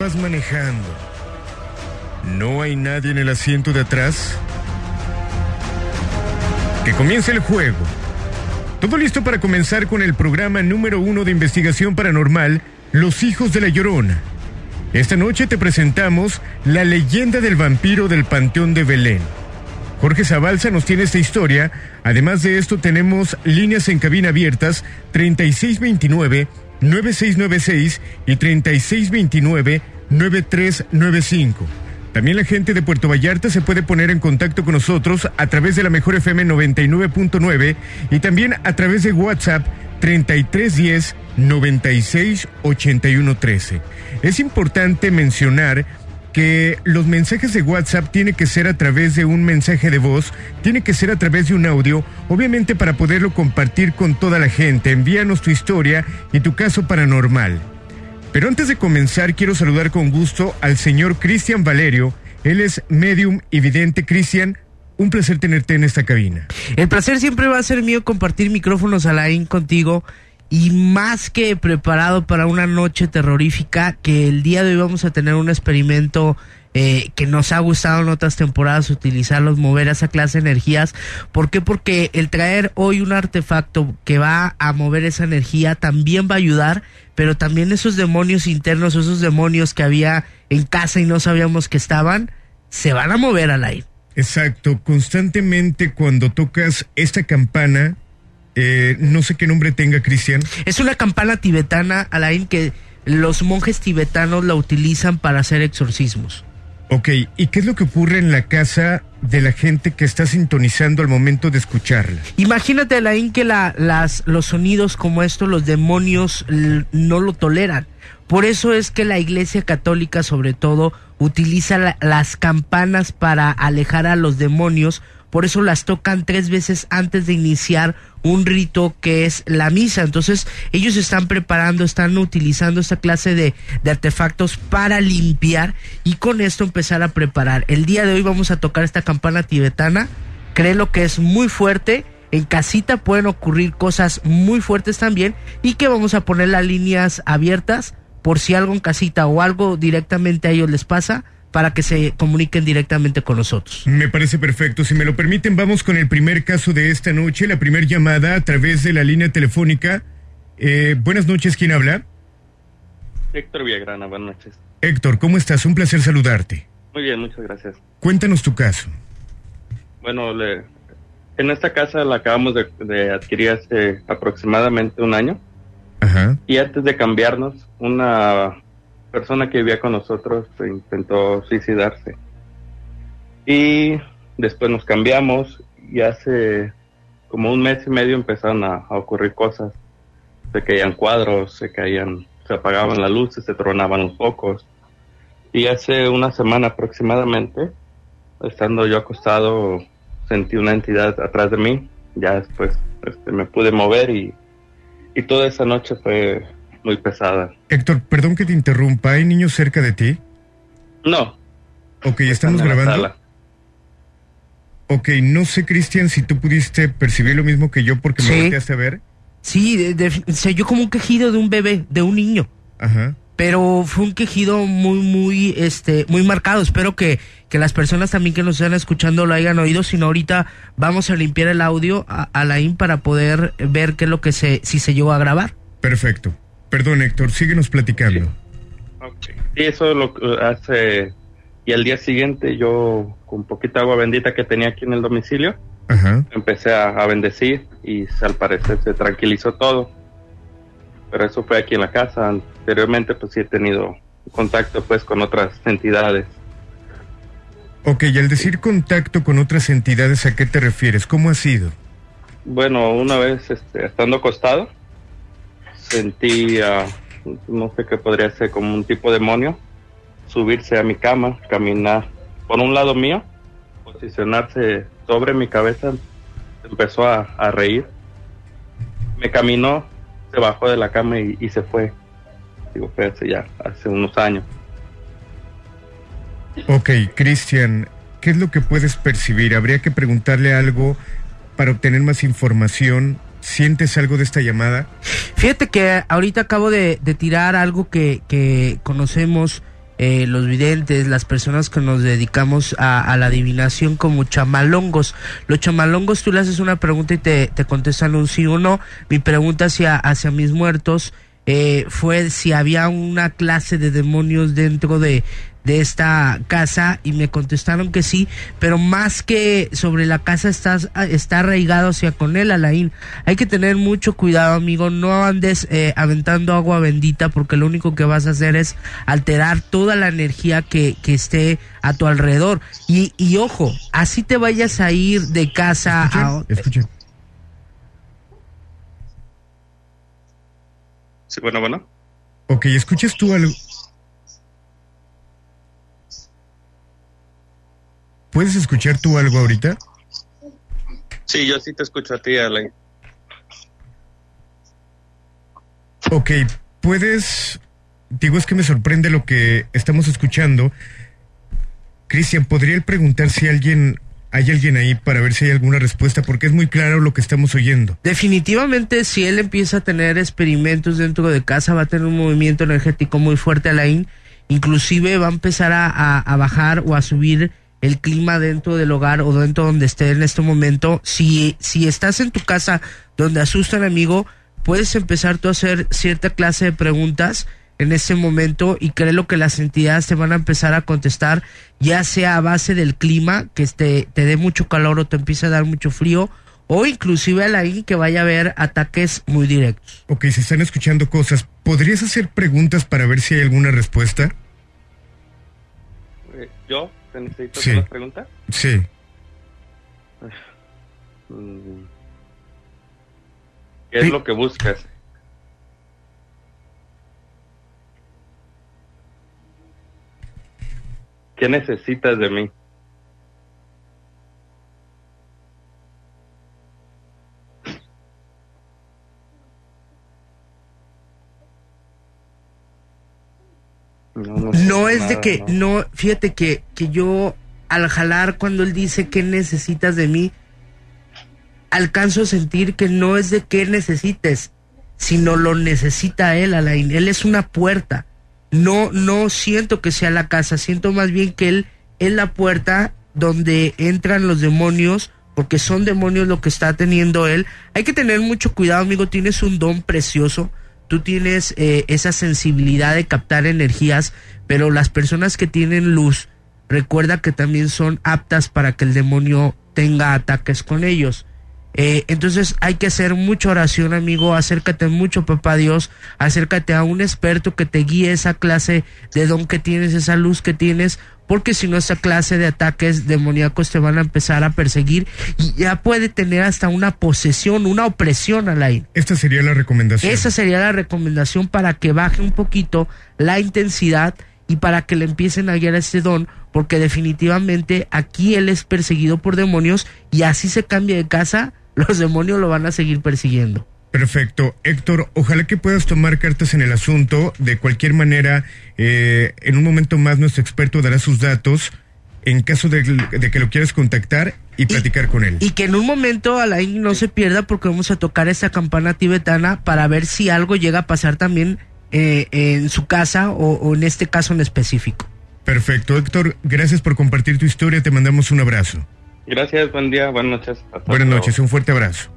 Vas manejando. ¿No hay nadie en el asiento de atrás? Que comience el juego. Todo listo para comenzar con el programa número uno de investigación paranormal, Los Hijos de la Llorona. Esta noche te presentamos la leyenda del vampiro del Panteón de Belén. Jorge Zabalza nos tiene esta historia. Además de esto, tenemos líneas en cabina abiertas 3629 9696 y 3629 9395. También la gente de Puerto Vallarta se puede poner en contacto con nosotros a través de la Mejor FM 99.9 y también a través de WhatsApp 3310 96 Es importante mencionar que los mensajes de WhatsApp tiene que ser a través de un mensaje de voz, tiene que ser a través de un audio, obviamente para poderlo compartir con toda la gente. Envíanos tu historia y tu caso paranormal. Pero antes de comenzar, quiero saludar con gusto al señor Cristian Valerio. Él es medium y vidente. Cristian, un placer tenerte en esta cabina. El placer siempre va a ser mío compartir micrófonos a la IN contigo y más que preparado para una noche terrorífica, que el día de hoy vamos a tener un experimento eh, que nos ha gustado en otras temporadas utilizarlos, mover esa clase de energías. ¿Por qué? Porque el traer hoy un artefacto que va a mover esa energía también va a ayudar, pero también esos demonios internos, esos demonios que había en casa y no sabíamos que estaban, se van a mover al aire. Exacto, constantemente cuando tocas esta campana, eh, no sé qué nombre tenga, Cristian. Es una campana tibetana, Alain, que los monjes tibetanos la utilizan para hacer exorcismos. Ok, ¿y qué es lo que ocurre en la casa de la gente que está sintonizando al momento de escucharla? Imagínate, Alain, que la, las, los sonidos como estos, los demonios no lo toleran. Por eso es que la Iglesia Católica, sobre todo, utiliza las campanas para alejar a los demonios por eso las tocan tres veces antes de iniciar un rito que es la misa. Entonces ellos están preparando, están utilizando esta clase de, artefactos para limpiar y con esto empezar a preparar. El día de hoy vamos a tocar esta campana tibetana, créelo que es muy fuerte. En casita pueden ocurrir cosas muy fuertes también y que vamos a poner las líneas abiertas por si algo en casita o algo directamente a ellos les pasa para que se comuniquen directamente con nosotros. Me parece perfecto. Si me lo permiten, vamos con el primer caso de esta noche, la primera llamada a través de la línea telefónica. Eh, buenas noches, ¿quién habla? Héctor Villagrana, buenas noches. Héctor, ¿cómo estás? Un placer saludarte. Muy bien, muchas gracias. Cuéntanos tu caso. Bueno, en esta casa la acabamos de, de adquirir hace aproximadamente un año. Ajá. Y antes de cambiarnos, una persona que vivía con nosotros intentó suicidarse. Y después nos cambiamos y hace como un mes y medio empezaron a, ocurrir cosas. Se caían cuadros, se caían, se apagaban las luces, se tronaban los focos. Y hace una semana aproximadamente, estando yo acostado, sentí una entidad atrás de mí. Ya después este, me pude mover y, y toda esa noche fue muy pesada. Héctor, perdón que te interrumpa, ¿hay niños cerca de ti? No. Ok, estamos grabando. Ok, no sé, Cristian, si tú pudiste percibir lo mismo que yo porque me volteaste a ver. Sí, se oyó como un quejido de un bebé, de un niño. Ajá. Pero fue un quejido muy, muy, este, muy marcado. Espero que, que las personas también que nos están escuchando lo hayan oído. Si no, ahorita vamos a limpiar el audio a, la IN para poder ver qué es lo que se, si se llegó a grabar. Perfecto. Perdón, Héctor, síguenos platicando. Sí, eso lo hace. Y al día siguiente, yo, con poquita agua bendita que tenía aquí en el domicilio, empecé a, bendecir y al parecer se tranquilizó todo. Pero eso fue aquí en la casa. Anteriormente, pues sí he tenido contacto pues con otras entidades. Ok, y al decir contacto con otras entidades, ¿a qué te refieres? ¿Cómo ha sido? Bueno, una vez este, estando acostado, sentía, no sé qué podría ser, como un tipo de demonio, subirse a mi cama, caminar por un lado mío, posicionarse sobre mi cabeza, empezó a, reír, me caminó, se bajó de la cama y, se fue. Digo, fue hace ya, hace unos años. Ok, Cristian, ¿qué es lo que puedes percibir? Habría que preguntarle algo para obtener más información ¿Sientes algo de esta llamada? Fíjate que ahorita acabo de, tirar algo que, conocemos eh, los videntes, las personas que nos dedicamos a, la adivinación como chamalongos. Los chamalongos tú le haces una pregunta y te, te contestan un sí o no. Mi pregunta hacia, hacia mis muertos eh, fue si había una clase de demonios dentro de, de esta casa y me contestaron que sí, pero más que sobre la casa está, está arraigado hacia con él, Alain. Hay que tener mucho cuidado, amigo, no andes eh, aventando agua bendita porque lo único que vas a hacer es alterar toda la energía que, que esté a tu alrededor. Y, y ojo, así te vayas a ir de casa a... Sí, bueno, bueno. Ok, escuchas tú algo ¿Puedes escuchar tú algo ahorita? Sí, yo sí te escucho a ti, Alain. Ok, puedes... Digo, es que me sorprende lo que estamos escuchando. Cristian, ¿podría él preguntar si alguien hay alguien ahí para ver si hay alguna respuesta, porque es muy claro lo que estamos oyendo. Definitivamente, si él empieza a tener experimentos dentro de casa, va a tener un movimiento energético muy fuerte, Alain. Inclusive va a empezar a, a bajar o a subir el clima dentro del hogar o dentro donde esté en este momento. Si, si estás en tu casa donde asustan, amigo, puedes empezar tú a hacer cierta clase de preguntas en ese momento y créelo que las entidades te van a empezar a contestar, ya sea a base del clima, que te, te dé mucho calor o te empiece a dar mucho frío, o inclusive a la que vaya a haber ataques muy directos. Ok, se están escuchando cosas. ¿Podrías hacer preguntas para ver si hay alguna respuesta? ¿Yo? ¿Te necesito sí. pregunta? Sí. ¿Qué es lo que buscas? ¿Qué necesitas de mí? No, es de que, no. fíjate que, que yo al jalar cuando él dice qué necesitas de mí, alcanzo a sentir que no es de qué necesites, sino lo necesita él, Alain. Él es una puerta. No, no siento que sea la casa, siento más bien que él es la puerta donde entran los demonios, porque son demonios lo que está teniendo él. Hay que tener mucho cuidado, amigo, tienes un don precioso tú tienes eh, esa sensibilidad de captar energías, pero las personas que tienen luz, recuerda que también son aptas para que el demonio tenga ataques con ellos. Eh, entonces hay que hacer mucha oración, amigo. Acércate mucho, papá Dios. Acércate a un experto que te guíe esa clase de don que tienes, esa luz que tienes, porque si no esa clase de ataques demoníacos te van a empezar a perseguir y ya puede tener hasta una posesión, una opresión al aire. Esta sería la recomendación. Esa sería la recomendación para que baje un poquito la intensidad y para que le empiecen a guiar ese don, porque definitivamente aquí él es perseguido por demonios y así se cambia de casa, los demonios lo van a seguir persiguiendo. Perfecto. Héctor, ojalá que puedas tomar cartas en el asunto. De cualquier manera, eh, en un momento más nuestro experto dará sus datos en caso de, que lo quieras contactar y, platicar con él. Y que en un momento Alain no se pierda porque vamos a tocar esa campana tibetana para ver si algo llega a pasar también eh, en su casa o, o en este caso en específico. Perfecto. Héctor, gracias por compartir tu historia. Te mandamos un abrazo. Gracias, buen día, buenas noches. buenas noches, un fuerte abrazo.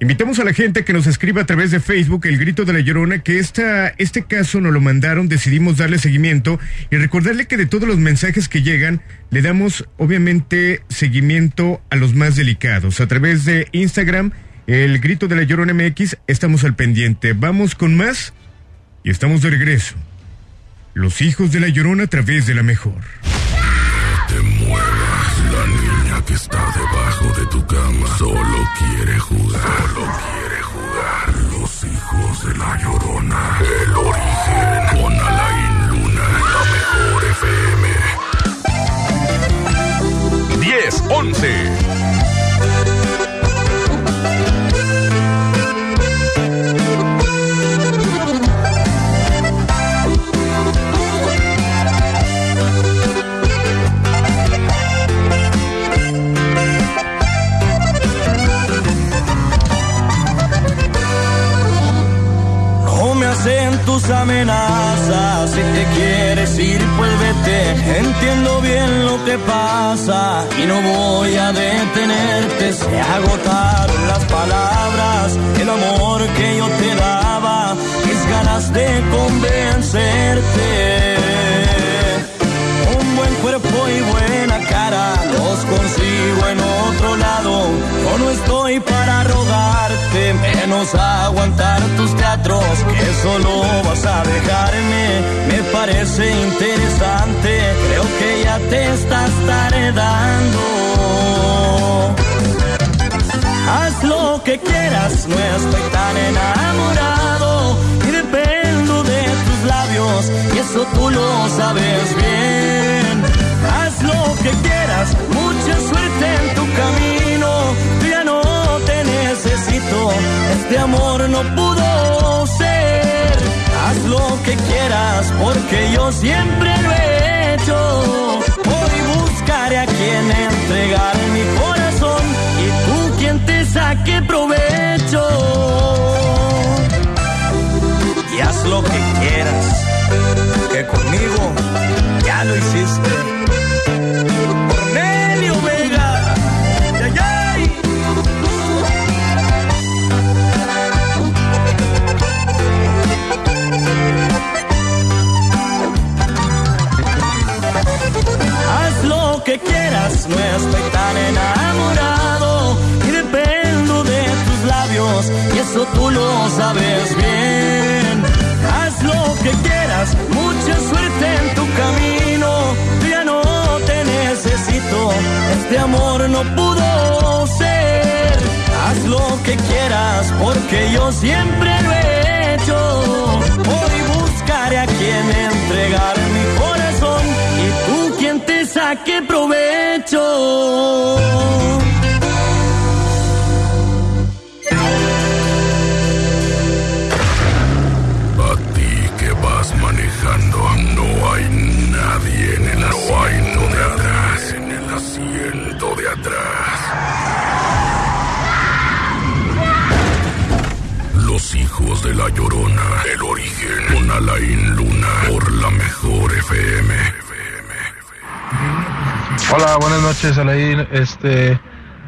Invitamos a la gente que nos escriba a través de Facebook El Grito de la Llorona, que esta, este caso nos lo mandaron, decidimos darle seguimiento y recordarle que de todos los mensajes que llegan, le damos obviamente seguimiento a los más delicados. A través de Instagram, El Grito de la Llorona MX, estamos al pendiente. Vamos con más y estamos de regreso. Los hijos de la Llorona a través de la mejor. Que está debajo de tu cama solo quiere jugar. Solo quiere jugar. Los hijos de la Llorona. El origen con Alain Luna. La mejor FM. 10, 11. Tus amenazas. Si te quieres ir, pues entiendo bien lo que pasa y no voy a detenerte. Se agotaron las palabras, el amor que yo te daba, mis ganas de convencerte. Un buen cuerpo y buena los consigo en otro lado. Yo no estoy para rogarte, menos aguantar tus teatros, que solo vas a dejarme. Me parece interesante, creo que ya te estás tardando. Haz lo que quieras, no estoy tan enamorado y dependo de tus labios y eso tú lo sabes bien. Haz lo que quieras, mucha suerte en tu camino, ya no te necesito, este amor no pudo ser. Haz lo que quieras porque yo siempre lo he hecho. Hoy buscaré a quien entregar mi corazón y tú quien te saque provecho. Y haz lo que quieras, que conmigo ya lo hiciste. Que quieras, no estoy tan enamorado y dependo de tus labios y eso tú lo sabes bien. Haz lo que quieras, mucha suerte en tu camino, ya no te necesito, este amor no pudo ser. Haz lo que quieras porque yo siempre lo he hecho. Hoy buscaré a quien entregar mi corazón saque provecho. A ti que vas manejando, no hay nadie en el asiento de atrás, en el asiento de atrás. Los hijos de la llorona, el origen, con Alain Luna, por la mejor FM. Hola, buenas noches, Alain. Este,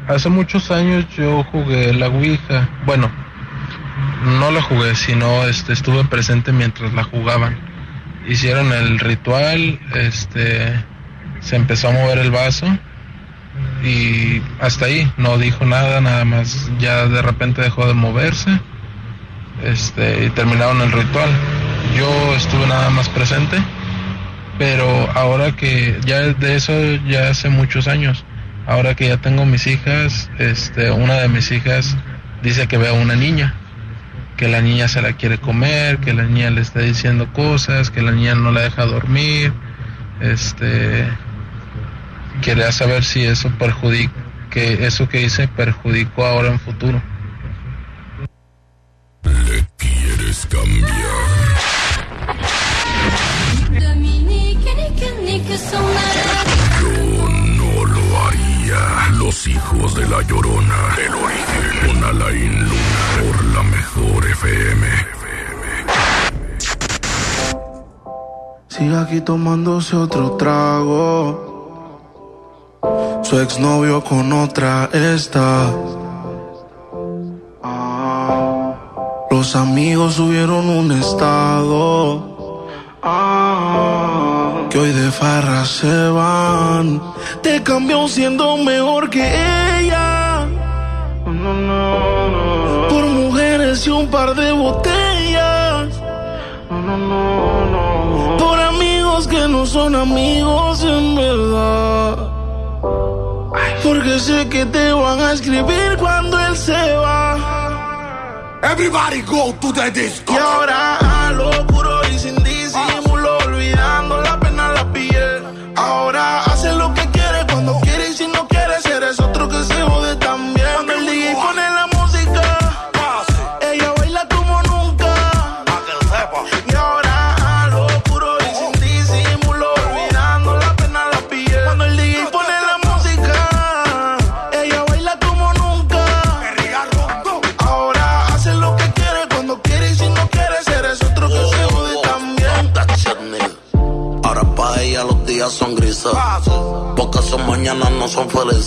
hace muchos años yo jugué la Ouija. Bueno, no la jugué, sino este, estuve presente mientras la jugaban. Hicieron el ritual, este, se empezó a mover el vaso y hasta ahí no dijo nada, nada más ya de repente dejó de moverse. Este, y terminaron el ritual. Yo estuve nada más presente pero ahora que ya de eso ya hace muchos años, ahora que ya tengo mis hijas, este, una de mis hijas dice que ve a una niña, que la niña se la quiere comer, que la niña le está diciendo cosas, que la niña no la deja dormir, este, quería saber si eso perjudica, que eso que hice perjudicó ahora en futuro. ¿Le quieres cambiar? Yo no lo haría. Los hijos de la llorona. El origen. Con Alain Luna. Por la mejor FM. Sigue aquí tomándose otro trago. Su exnovio con otra está. Ah, los amigos subieron un estado. Ah, que hoy de farra se van. Te cambió siendo mejor que ella. No, no, no. Por mujeres y un par de botellas. No, no, no. Por amigos que no son amigos en verdad. Porque sé que te van a escribir cuando él se va. Everybody go to the disco. Y ahora a lo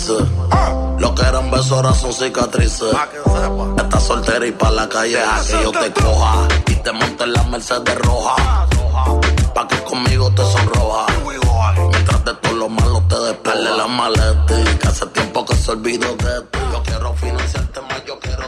Lo que eran besos ahora son cicatrices. Estás soltera y pa' la calle a que yo te coja. Y te monte en la Mercedes roja. Pa' que conmigo te sonroja. Mientras de todo lo malo te despele la maleta. Que hace tiempo que se olvidó de ti. Yo quiero financiarte más, yo quiero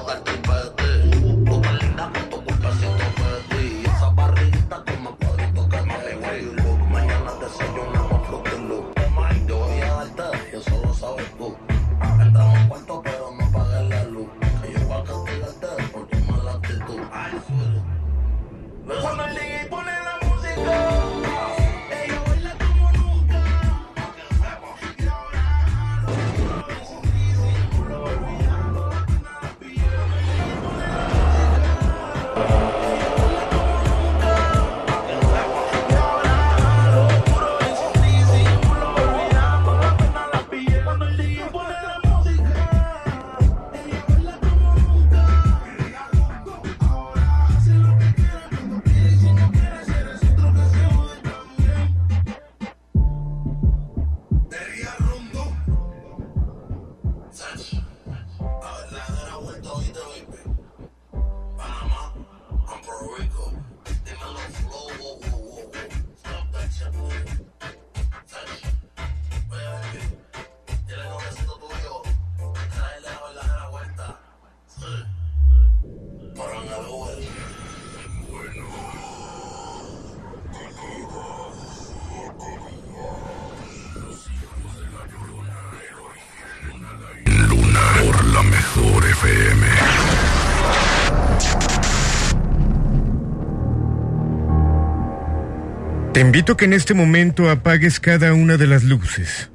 invito a que en este momento apagues cada una de las luces.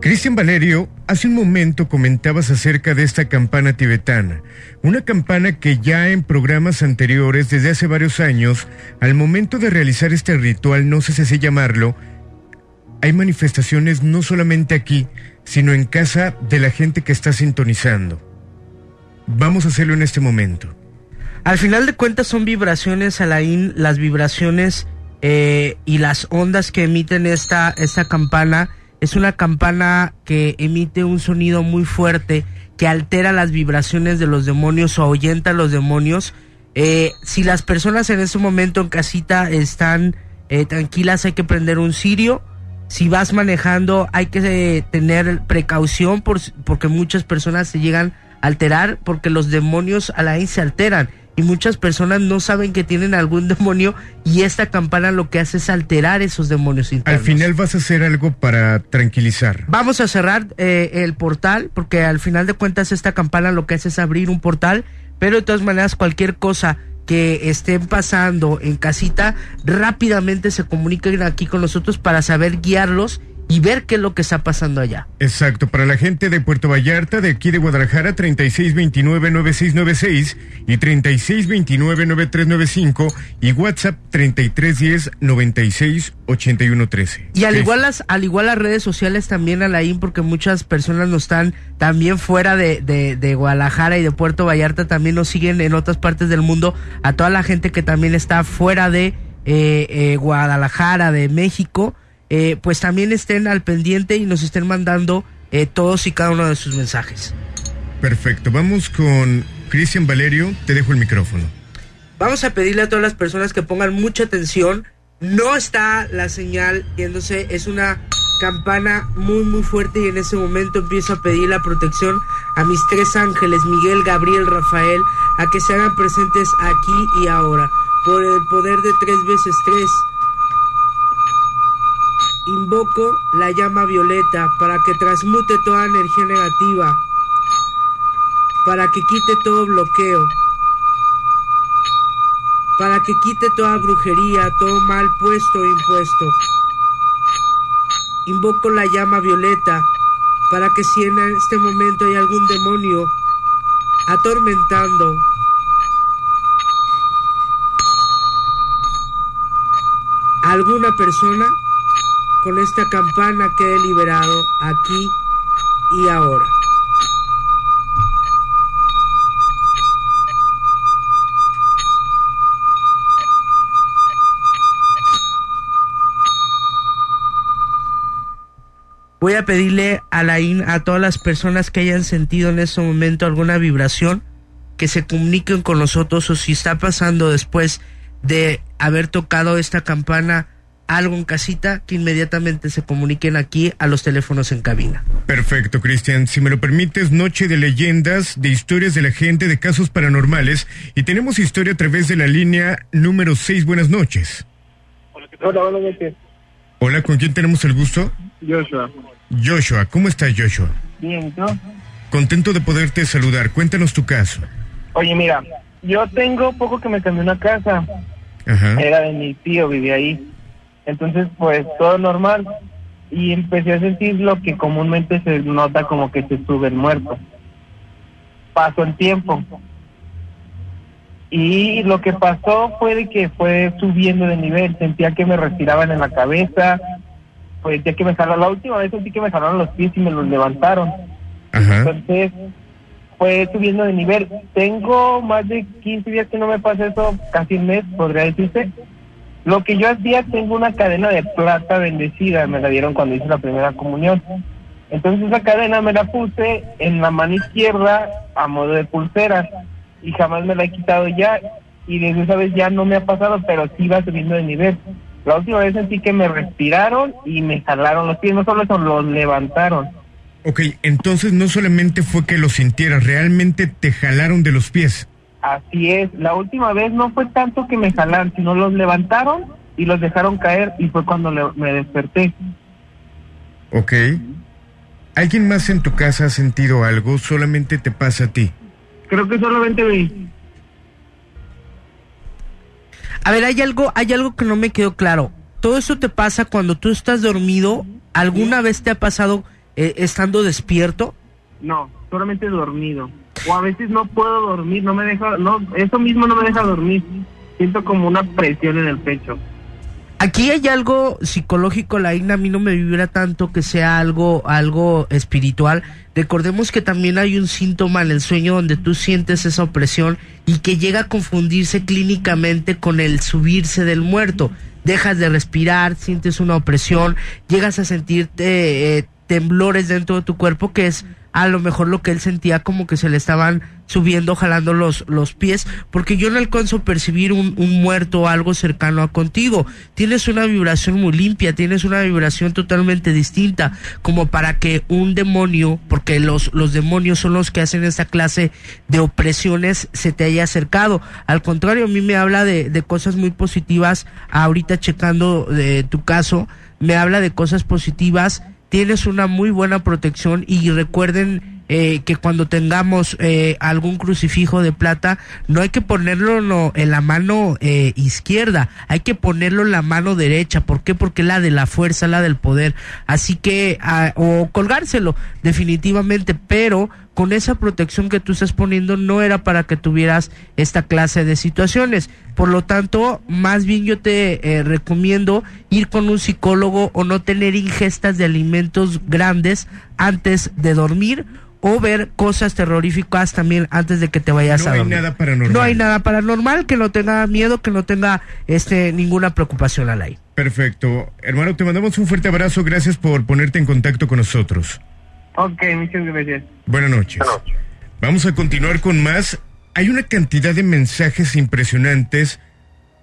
Cristian Valerio, hace un momento comentabas acerca de esta campana tibetana, una campana que ya en programas anteriores, desde hace varios años, al momento de realizar este ritual, no sé si llamarlo, hay manifestaciones no solamente aquí, sino en casa de la gente que está sintonizando. Vamos a hacerlo en este momento. Al final de cuentas son vibraciones, Alain, las vibraciones eh, y las ondas que emiten esta, esta campana. Es una campana que emite un sonido muy fuerte que altera las vibraciones de los demonios o ahuyenta a los demonios. Eh, si las personas en este momento en casita están eh, tranquilas, hay que prender un cirio. Si vas manejando, hay que tener precaución por, porque muchas personas se llegan a alterar porque los demonios a la vez se alteran y muchas personas no saben que tienen algún demonio y esta campana lo que hace es alterar esos demonios internos. Al final vas a hacer algo para tranquilizar. Vamos a cerrar eh, el portal porque al final de cuentas esta campana lo que hace es abrir un portal, pero de todas maneras cualquier cosa que estén pasando en casita rápidamente se comuniquen aquí con nosotros para saber guiarlos y ver qué es lo que está pasando allá. Exacto, para la gente de Puerto Vallarta, de aquí de Guadalajara, 3629-9696 y 3629-9395 y WhatsApp 3310-968113. Y al igual las, al igual las redes sociales también, Alain, porque muchas personas nos están también fuera de, de, de Guadalajara y de Puerto Vallarta, también nos siguen en otras partes del mundo, a toda la gente que también está fuera de eh, eh, Guadalajara, de México, eh, pues también estén al pendiente y nos estén mandando eh, todos y cada uno de sus mensajes. Perfecto, vamos con Cristian Valerio, te dejo el micrófono. Vamos a pedirle a todas las personas que pongan mucha atención. No está la señal yéndose, es una campana muy muy fuerte y en ese momento empiezo a pedir la protección a mis tres ángeles, Miguel, Gabriel, Rafael, a que se hagan presentes aquí y ahora. Por el poder de tres veces tres. Invoco la llama violeta para que transmute toda energía negativa, para que quite todo bloqueo, para que quite toda brujería, todo mal puesto o impuesto. Invoco la llama violeta para que si en este momento hay algún demonio atormentando a alguna persona, con esta campana quede liberado aquí y ahora. Voy a pedirle a la a todas las personas que hayan sentido en este momento alguna vibración, que se comuniquen con nosotros o si está pasando después de haber tocado esta campana algo en casita, que inmediatamente se comuniquen aquí a los teléfonos en cabina. Perfecto, Cristian. Si me lo permites, noche de leyendas, de historias de la gente, de casos paranormales. Y tenemos historia a través de la línea número 6. Buenas noches. Hola, buenas noches. Hola, ¿con quién tenemos el gusto? Joshua. Joshua, ¿cómo estás, Joshua? Bien, ¿tú? Contento de poderte saludar. Cuéntanos tu caso. Oye, mira, yo tengo poco que me cambié una casa. Ajá. Era de mi tío, vivía ahí. Entonces, pues todo normal. Y empecé a sentir lo que comúnmente se nota como que se sube el muerto. Pasó el tiempo. Y lo que pasó fue de que fue subiendo de nivel. Sentía que me respiraban en la cabeza. Pues sentía que me jalaron. La última vez sentí que me jalaron los pies y me los levantaron. Entonces, fue subiendo de nivel. Tengo más de 15 días que no me pasa eso, casi un mes, podría decirse. Lo que yo hacía, tengo una cadena de plata bendecida, me la dieron cuando hice la primera comunión. Entonces esa cadena me la puse en la mano izquierda a modo de pulsera y jamás me la he quitado ya y desde esa vez ya no me ha pasado, pero sí va subiendo de nivel. La última vez sentí que me respiraron y me jalaron los pies, no solo eso, los levantaron. Ok, entonces no solamente fue que lo sintieras, realmente te jalaron de los pies. Así es, la última vez no fue tanto que me jalaron, sino los levantaron y los dejaron caer y fue cuando me desperté. Ok. ¿Alguien más en tu casa ha sentido algo? ¿Solamente te pasa a ti? Creo que solamente vi. A ver, hay algo, hay algo que no me quedó claro. Todo eso te pasa cuando tú estás dormido. ¿Alguna vez te ha pasado eh, estando despierto? No, solamente dormido o a veces no puedo dormir, no me deja, no, eso mismo no me deja dormir. Siento como una presión en el pecho. Aquí hay algo psicológico, la igna a mí no me vibra tanto que sea algo, algo espiritual. Recordemos que también hay un síntoma en el sueño donde tú sientes esa opresión y que llega a confundirse clínicamente con el subirse del muerto. Dejas de respirar, sientes una opresión, llegas a sentirte eh, temblores dentro de tu cuerpo que es a lo mejor lo que él sentía como que se le estaban subiendo, jalando los, los pies, porque yo no alcanzo a percibir un, un muerto o algo cercano a contigo. Tienes una vibración muy limpia, tienes una vibración totalmente distinta, como para que un demonio, porque los, los demonios son los que hacen esta clase de opresiones, se te haya acercado. Al contrario, a mí me habla de, de cosas muy positivas, ahorita checando de tu caso, me habla de cosas positivas tienes una muy buena protección y recuerden eh, que cuando tengamos eh, algún crucifijo de plata, no hay que ponerlo en la mano eh, izquierda, hay que ponerlo en la mano derecha. ¿Por qué? Porque la de la fuerza, la del poder. Así que, ah, o colgárselo, definitivamente, pero con esa protección que tú estás poniendo no era para que tuvieras esta clase de situaciones. Por lo tanto, más bien yo te recomiendo ir con un psicólogo o no tener ingestas de alimentos grandes antes de dormir o ver cosas terroríficas también antes de que te vayas a dormir. No hay nada paranormal. No hay nada paranormal, que no tenga miedo, que no tenga este ninguna preocupación al aire. Perfecto. Hermano, te mandamos un fuerte abrazo. Gracias por ponerte en contacto con nosotros. Ok, muchas gracias. Buenas noches. Buenas noches. Vamos a continuar con más. Hay una cantidad de mensajes impresionantes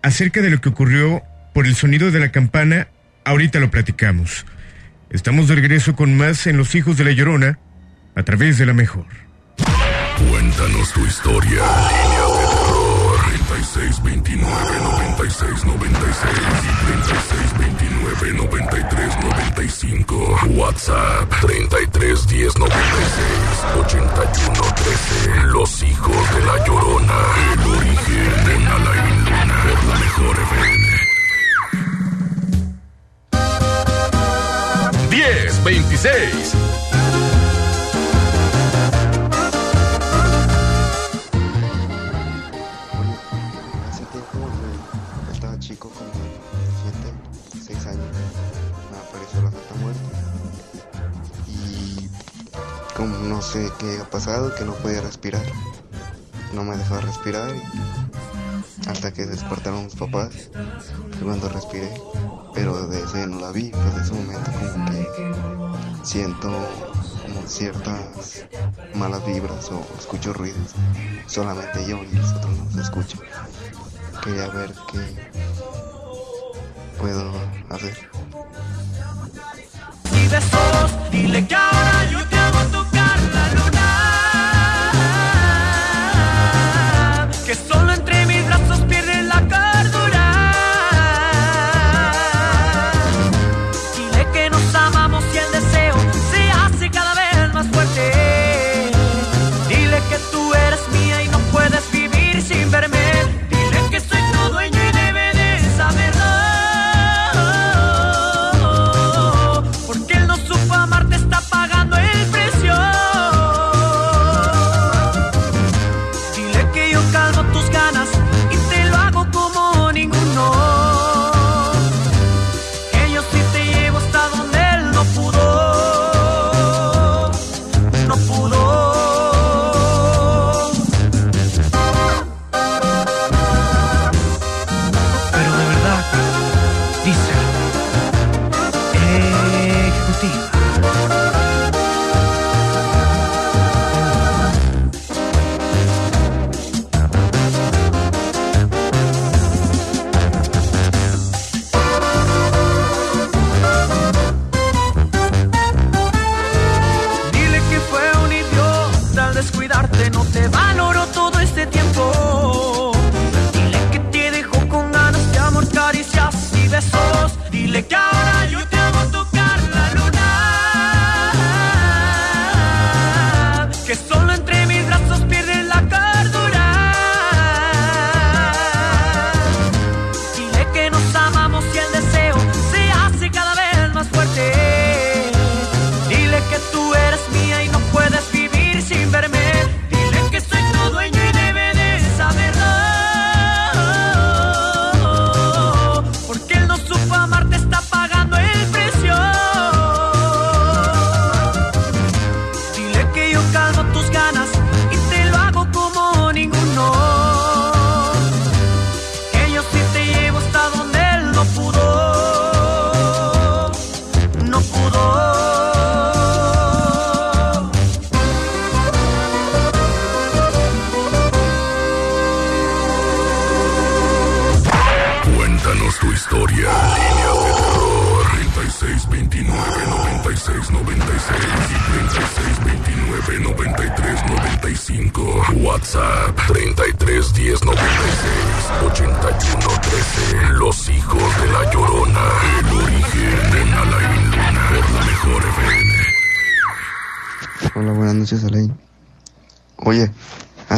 acerca de lo que ocurrió por el sonido de la campana. Ahorita lo platicamos. Estamos de regreso con más en Los Hijos de la Llorona a través de la mejor. Cuéntanos tu historia. Línea de terror. 3629 95. WhatsApp 33 10 96 81 13. Los hijos de la llorona. El origen de Alain Luna. Por la mejor FM. 10 26 no sé qué ha pasado, que no podía respirar. No me dejaba respirar hasta que despertaron mis papás. Fue cuando respiré, pero de eso ya no la vi. Pues de ese momento como que siento como ciertas malas vibras o escucho ruidos. Solamente yo y los otros no se escuchan. Quería ver qué puedo hacer.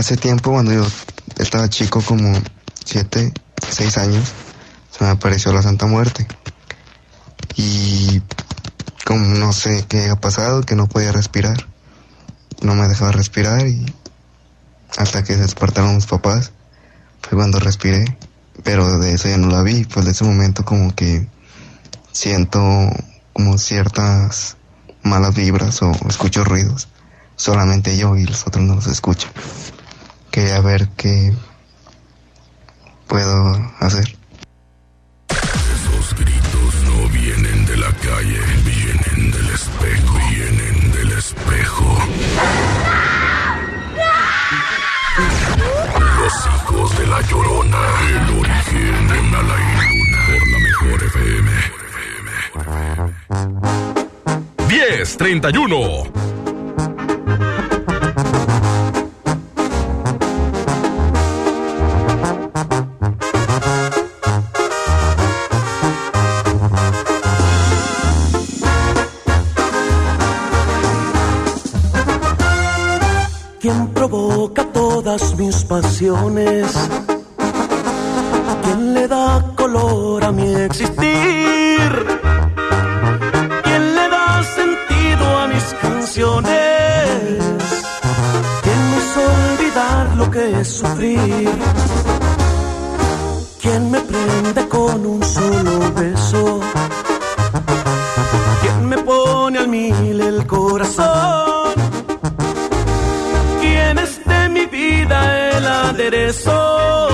Hace tiempo cuando yo estaba chico, como 7, 6 años, se me apareció la Santa Muerte. Y como no sé qué ha pasado, que no podía respirar. No me dejaba respirar y hasta que se despertaron mis papás fue cuando respiré. Pero de eso ya no la vi, pues de ese momento como que siento como ciertas malas vibras o escucho ruidos. Solamente yo y los otros no los escuchan. Quería ver qué puedo hacer. Esos gritos no vienen de la calle, vienen del espejo, vienen del espejo. Los hijos de la llorona, el origen en Alain Luna, por la mejor FM. 1031. Todas mis pasiones? ¿Quién le da color a mi existir? ¿Quién le da sentido a mis canciones? ¿Quién me hizo olvidar lo que es sufrir? ¿Quién me prende con un solo beso? regresó.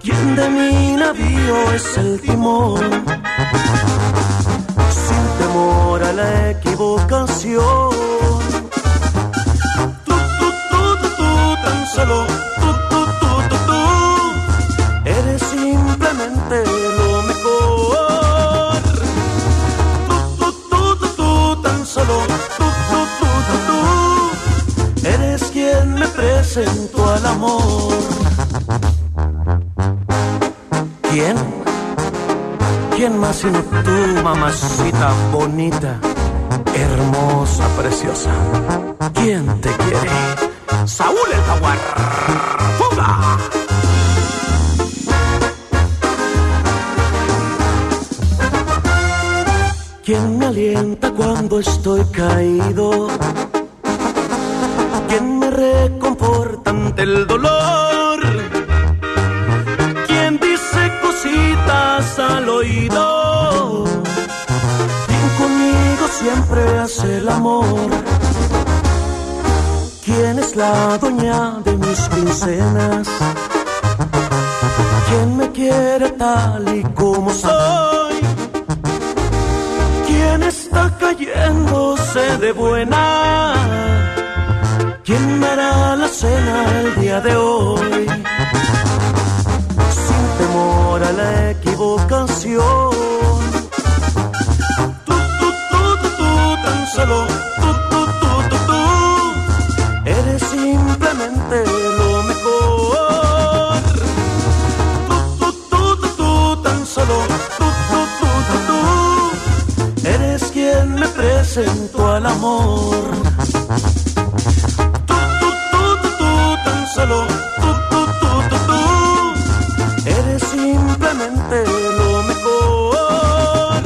¿Quién de mi navío es el timón? Sin temor a la equivocación. Tú, tú, tú, tú, tú, tan solo tú, tú, tú, tú, tú. Eres simplemente ¿Quién? ¿Quién más sino tú, mamacita bonita, hermosa, preciosa? ¿Quién te quiere? Saúl el Jaguar. ¿Quién me alienta cuando estoy caído? El dolor? ¿Quién dice cositas al oído? ¿Quién conmigo siempre hace el amor? ¿Quién es la dueña de mis quincenas? ¿Quién me quiere tal y como soy? ¿Quién está cayéndose de buena? ¿Quién me hará cena el día de hoy? Sin temor a la equivocación. Tú, tú, tú, tú, tú, tan solo tú, tú, tú, tú, tú. Eres simplemente lo mejor. Tú, tú, tú, tú, tú, tan solo tú, tú, tú, tú, tú. Eres quien me presentó al amor. Solo tú, tú, tú, tú, tú. Eres simplemente lo mejor.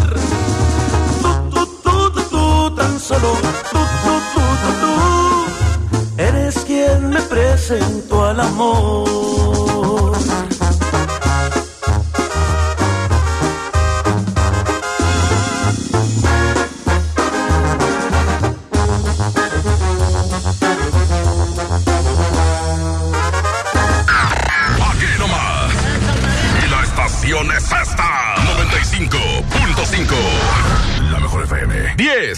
Tú, tú, tú, tú, tú, tan solo tú, tú, tú, tú, tú. Eres quien me presentó al amor.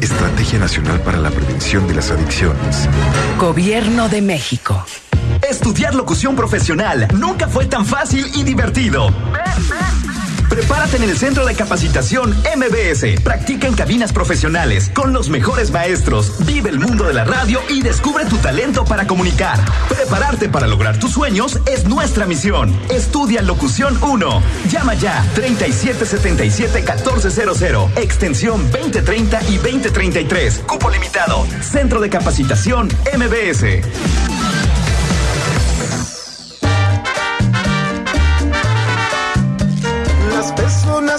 Estrategia Nacional para la Prevención de las Adicciones. Gobierno de México. Estudiar locución profesional nunca fue tan fácil y divertido. Prepárate en el Centro de Capacitación MBS. Practica en cabinas profesionales con los mejores maestros. Vive el mundo de la radio y descubre tu talento para comunicar. Prepararte para lograr tus sueños es nuestra misión. Estudia Locución 1. Llama ya 3777-1400. Extensión 2030 y 2033. Cupo limitado. Centro de Capacitación MBS.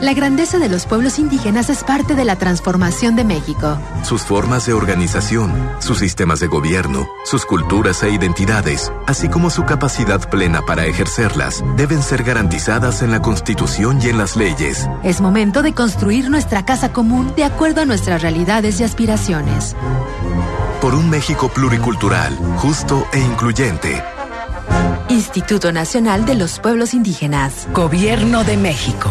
La grandeza de los pueblos indígenas es parte de la transformación de México. Sus formas de organización, sus sistemas de gobierno, sus culturas e identidades, así como su capacidad plena para ejercerlas, deben ser garantizadas en la Constitución y en las leyes. Es momento de construir nuestra casa común de acuerdo a nuestras realidades y aspiraciones. Por un México pluricultural, justo e incluyente. Instituto Nacional de los Pueblos Indígenas. Gobierno de México.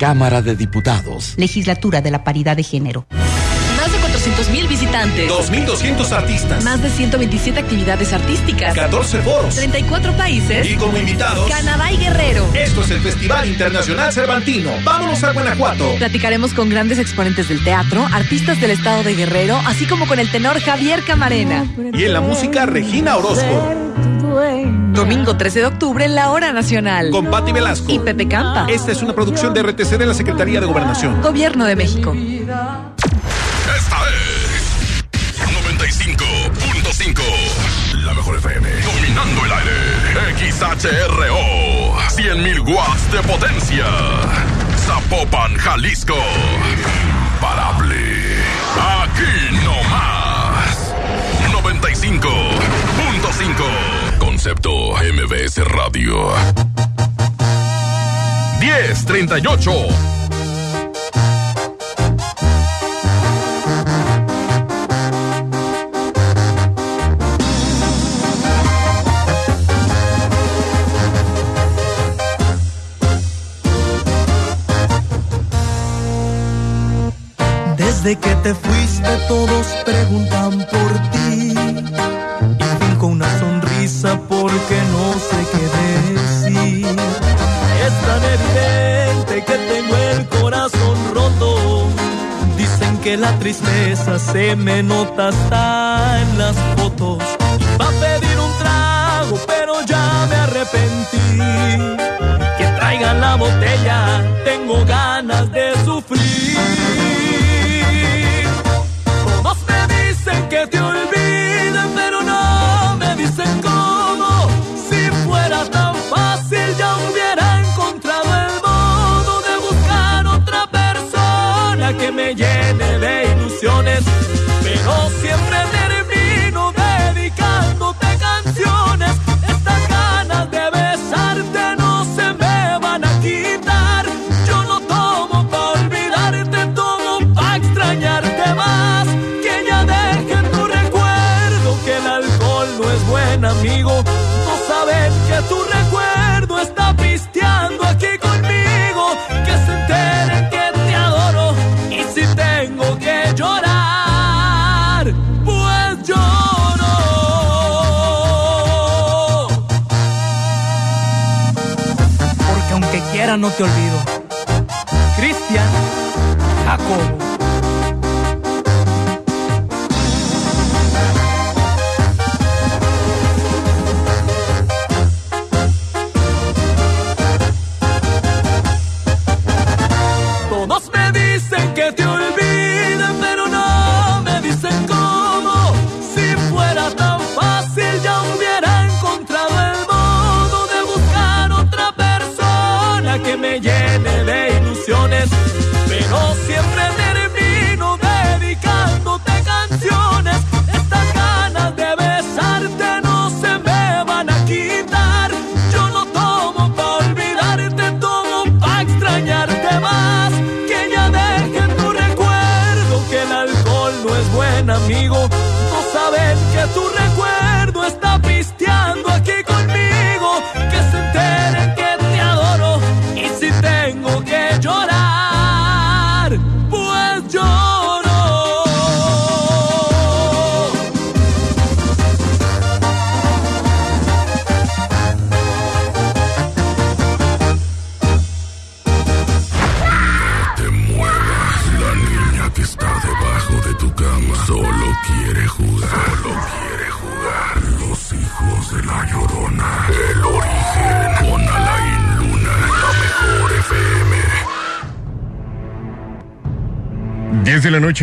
Cámara de Diputados. Legislatura de la Paridad de Género. Más de 400 mil visitantes. 2.200 artistas. Más de 127 actividades artísticas. 14 foros. 34 países. Y como invitados. Canadá y Guerrero. Esto es el Festival Internacional Cervantino. Vámonos a Guanajuato. Platicaremos con grandes exponentes del teatro, artistas del estado de Guerrero, así como con el tenor Javier Camarena. Y en la música, Regina Orozco. Domingo 13 de octubre en la Hora Nacional. Con Patti Velasco. Y Pepe Campa. Esta es una producción de RTC de la Secretaría de Gobernación. Gobierno de México. Esta es 95.5. La mejor FM. Dominando el aire. XHRO. 100.000 watts de potencia. Zapopan, Jalisco. Imparable. Aquí no más. 95.5. Concepto MBS Radio. 1038. Desde que te fuiste todos preguntan por ti y finco una sonrisa porque no sé qué decir. Es tan evidente que tengo el corazón roto. Dicen que la tristeza se me nota hasta en las no te olvido. Cristian Jacobo.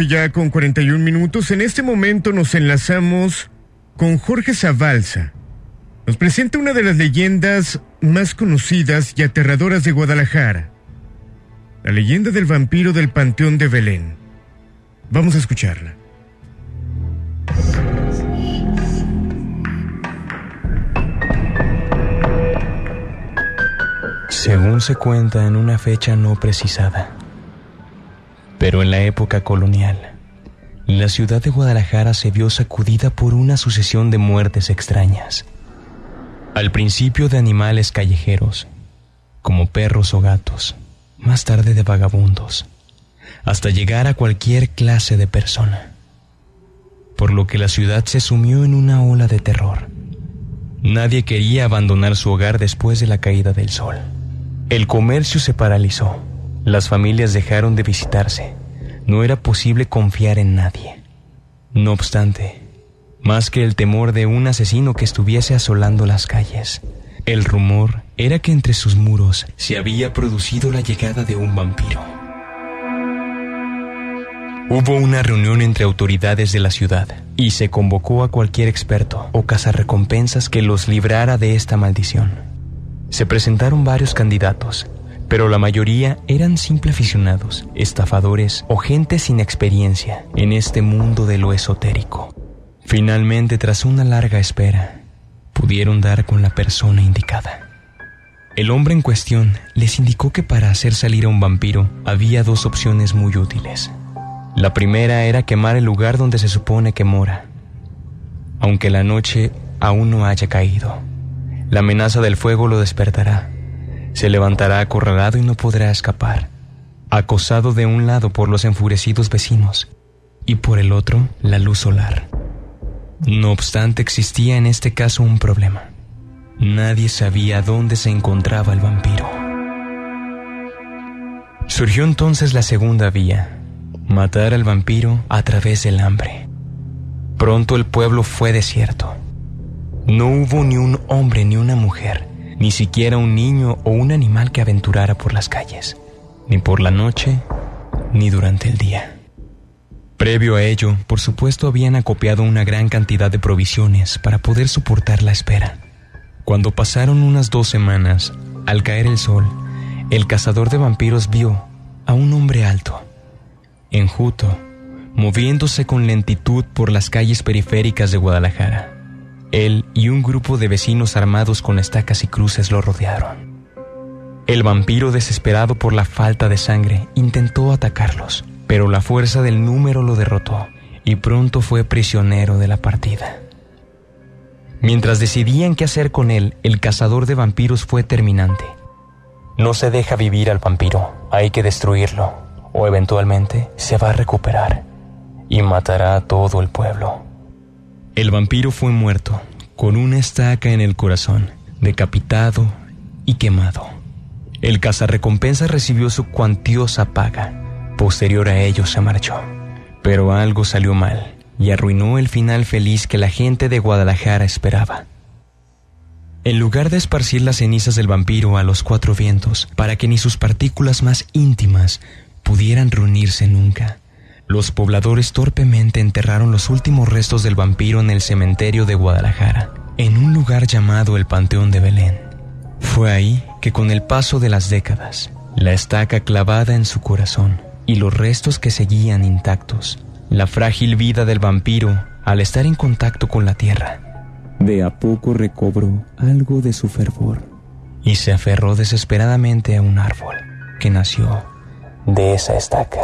Ya con 41 minutos. En este momento nos enlazamos con Jorge Zabalza. Nos presenta una de las leyendas más conocidas y aterradoras de Guadalajara. La leyenda del vampiro del Panteón de Belén. Vamos a escucharla. Según se cuenta en una fecha no precisada, pero en la época colonial, la ciudad de Guadalajara se vio sacudida por una sucesión de muertes extrañas. Al principio de animales callejeros, como perros o gatos, más tarde de vagabundos, hasta llegar a cualquier clase de persona. Por lo que la ciudad se sumió en una ola de terror. Nadie quería abandonar su hogar después de la caída del sol. El comercio se paralizó. Las familias dejaron de visitarse. No era posible confiar en nadie. No obstante, más que el temor de un asesino que estuviese asolando las calles, el rumor era que entre sus muros se había producido la llegada de un vampiro. Hubo una reunión entre autoridades de la ciudad y se convocó a cualquier experto o cazarrecompensas que los librara de esta maldición. Se presentaron varios candidatos, pero la mayoría eran simples aficionados, estafadores o gente sin experiencia en este mundo de lo esotérico. Finalmente, tras una larga espera, pudieron dar con la persona indicada. El hombre en cuestión les indicó que para hacer salir a un vampiro había dos opciones muy útiles. La primera era quemar el lugar donde se supone que mora, aunque la noche aún no haya caído. La amenaza del fuego lo despertará. Se levantará acorralado y no podrá escapar, acosado de un lado por los enfurecidos vecinos y por el otro la luz solar. No obstante, existía en este caso un problema. Nadie sabía dónde se encontraba el vampiro. Surgió entonces la segunda vía, matar al vampiro a través del hambre. Pronto el pueblo fue desierto. No hubo ni un hombre ni una mujer, ni siquiera un niño o un animal que aventurara por las calles, ni por la noche, ni durante el día. Previo a ello, por supuesto, habían acopiado una gran cantidad de provisiones para poder soportar la espera. Cuando pasaron unas dos semanas, al caer el sol, el cazador de vampiros vio a un hombre alto, enjuto, moviéndose con lentitud por las calles periféricas de Guadalajara. Él y un grupo de vecinos armados con estacas y cruces lo rodearon. El vampiro, desesperado por la falta de sangre, intentó atacarlos, pero la fuerza del número lo derrotó y pronto fue prisionero de la partida. Mientras decidían qué hacer con él, el cazador de vampiros fue terminante. No se deja vivir al vampiro, hay que destruirlo, o eventualmente se va a recuperar y matará a todo el pueblo. El vampiro fue muerto, con una estaca en el corazón, decapitado y quemado. El cazarrecompensa recibió su cuantiosa paga. Posterior a ello se marchó. Pero algo salió mal y arruinó el final feliz que la gente de Guadalajara esperaba. En lugar de esparcir las cenizas del vampiro a los cuatro vientos para que ni sus partículas más íntimas pudieran reunirse nunca, los pobladores torpemente enterraron los últimos restos del vampiro en el cementerio de Guadalajara, en un lugar llamado el Panteón de Belén. Fue ahí que con el paso de las décadas, la estaca clavada en su corazón y los restos que seguían intactos, la frágil vida del vampiro, al estar en contacto con la tierra, de a poco recobró algo de su fervor y se aferró desesperadamente a un árbol que nació de esa estaca,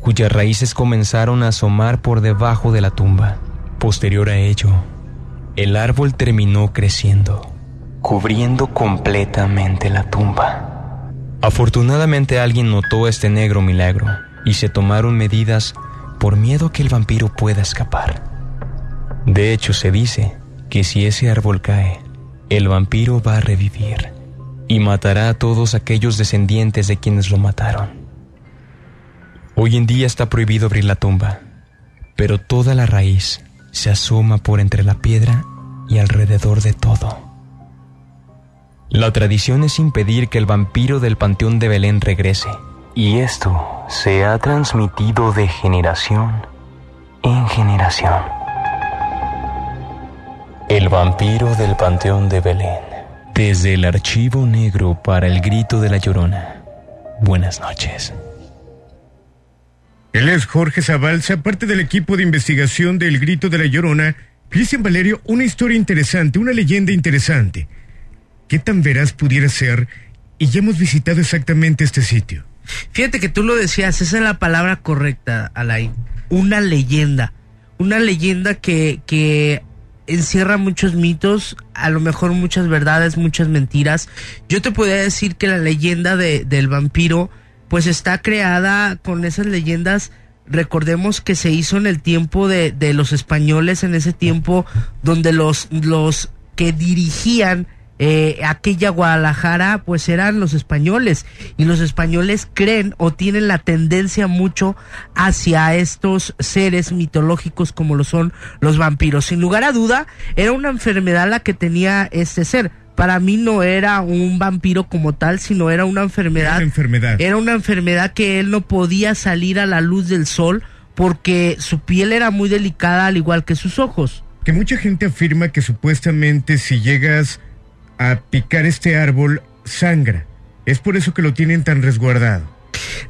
cuyas raíces comenzaron a asomar por debajo de la tumba. Posterior a ello, el árbol terminó creciendo, cubriendo completamente la tumba. Afortunadamente alguien notó este negro milagro y se tomaron medidas por miedo a que el vampiro pueda escapar. De hecho, se dice que si ese árbol cae, el vampiro va a revivir y matará a todos aquellos descendientes de quienes lo mataron. Hoy en día está prohibido abrir la tumba, pero toda la raíz se asoma por entre la piedra y alrededor de todo. La tradición es impedir que el vampiro del Panteón de Belén regrese, y esto se ha transmitido de generación en generación. El vampiro del Panteón de Belén. Desde el archivo negro para el grito de la llorona. Buenas noches. Él es Jorge Zabalza, parte del equipo de investigación del Grito de la Llorona. Cristian Valerio, una historia interesante, una leyenda interesante. ¿Qué tan veraz pudiera ser? Y ya hemos visitado exactamente este sitio. Fíjate que tú lo decías, esa es la palabra correcta, Alain. Una leyenda. Una leyenda que, que encierra muchos mitos, a lo mejor muchas verdades, muchas mentiras. Yo te podría decir que la leyenda de, del vampiro, pues está creada con esas leyendas. Recordemos que se hizo en el tiempo de, de los españoles, en ese tiempo donde los, los que dirigían eh, aquella Guadalajara pues eran los españoles y los españoles creen o tienen la tendencia mucho hacia estos seres mitológicos como lo son los vampiros. Sin lugar a duda, era una enfermedad la que tenía este ser. Para mí no era un vampiro como tal, sino era una enfermedad. Era una enfermedad. Era una enfermedad que él no podía salir a la luz del sol porque su piel era muy delicada al igual que sus ojos. Que mucha gente afirma que supuestamente si llegas a picar este árbol sangra. Es por eso que lo tienen tan resguardado.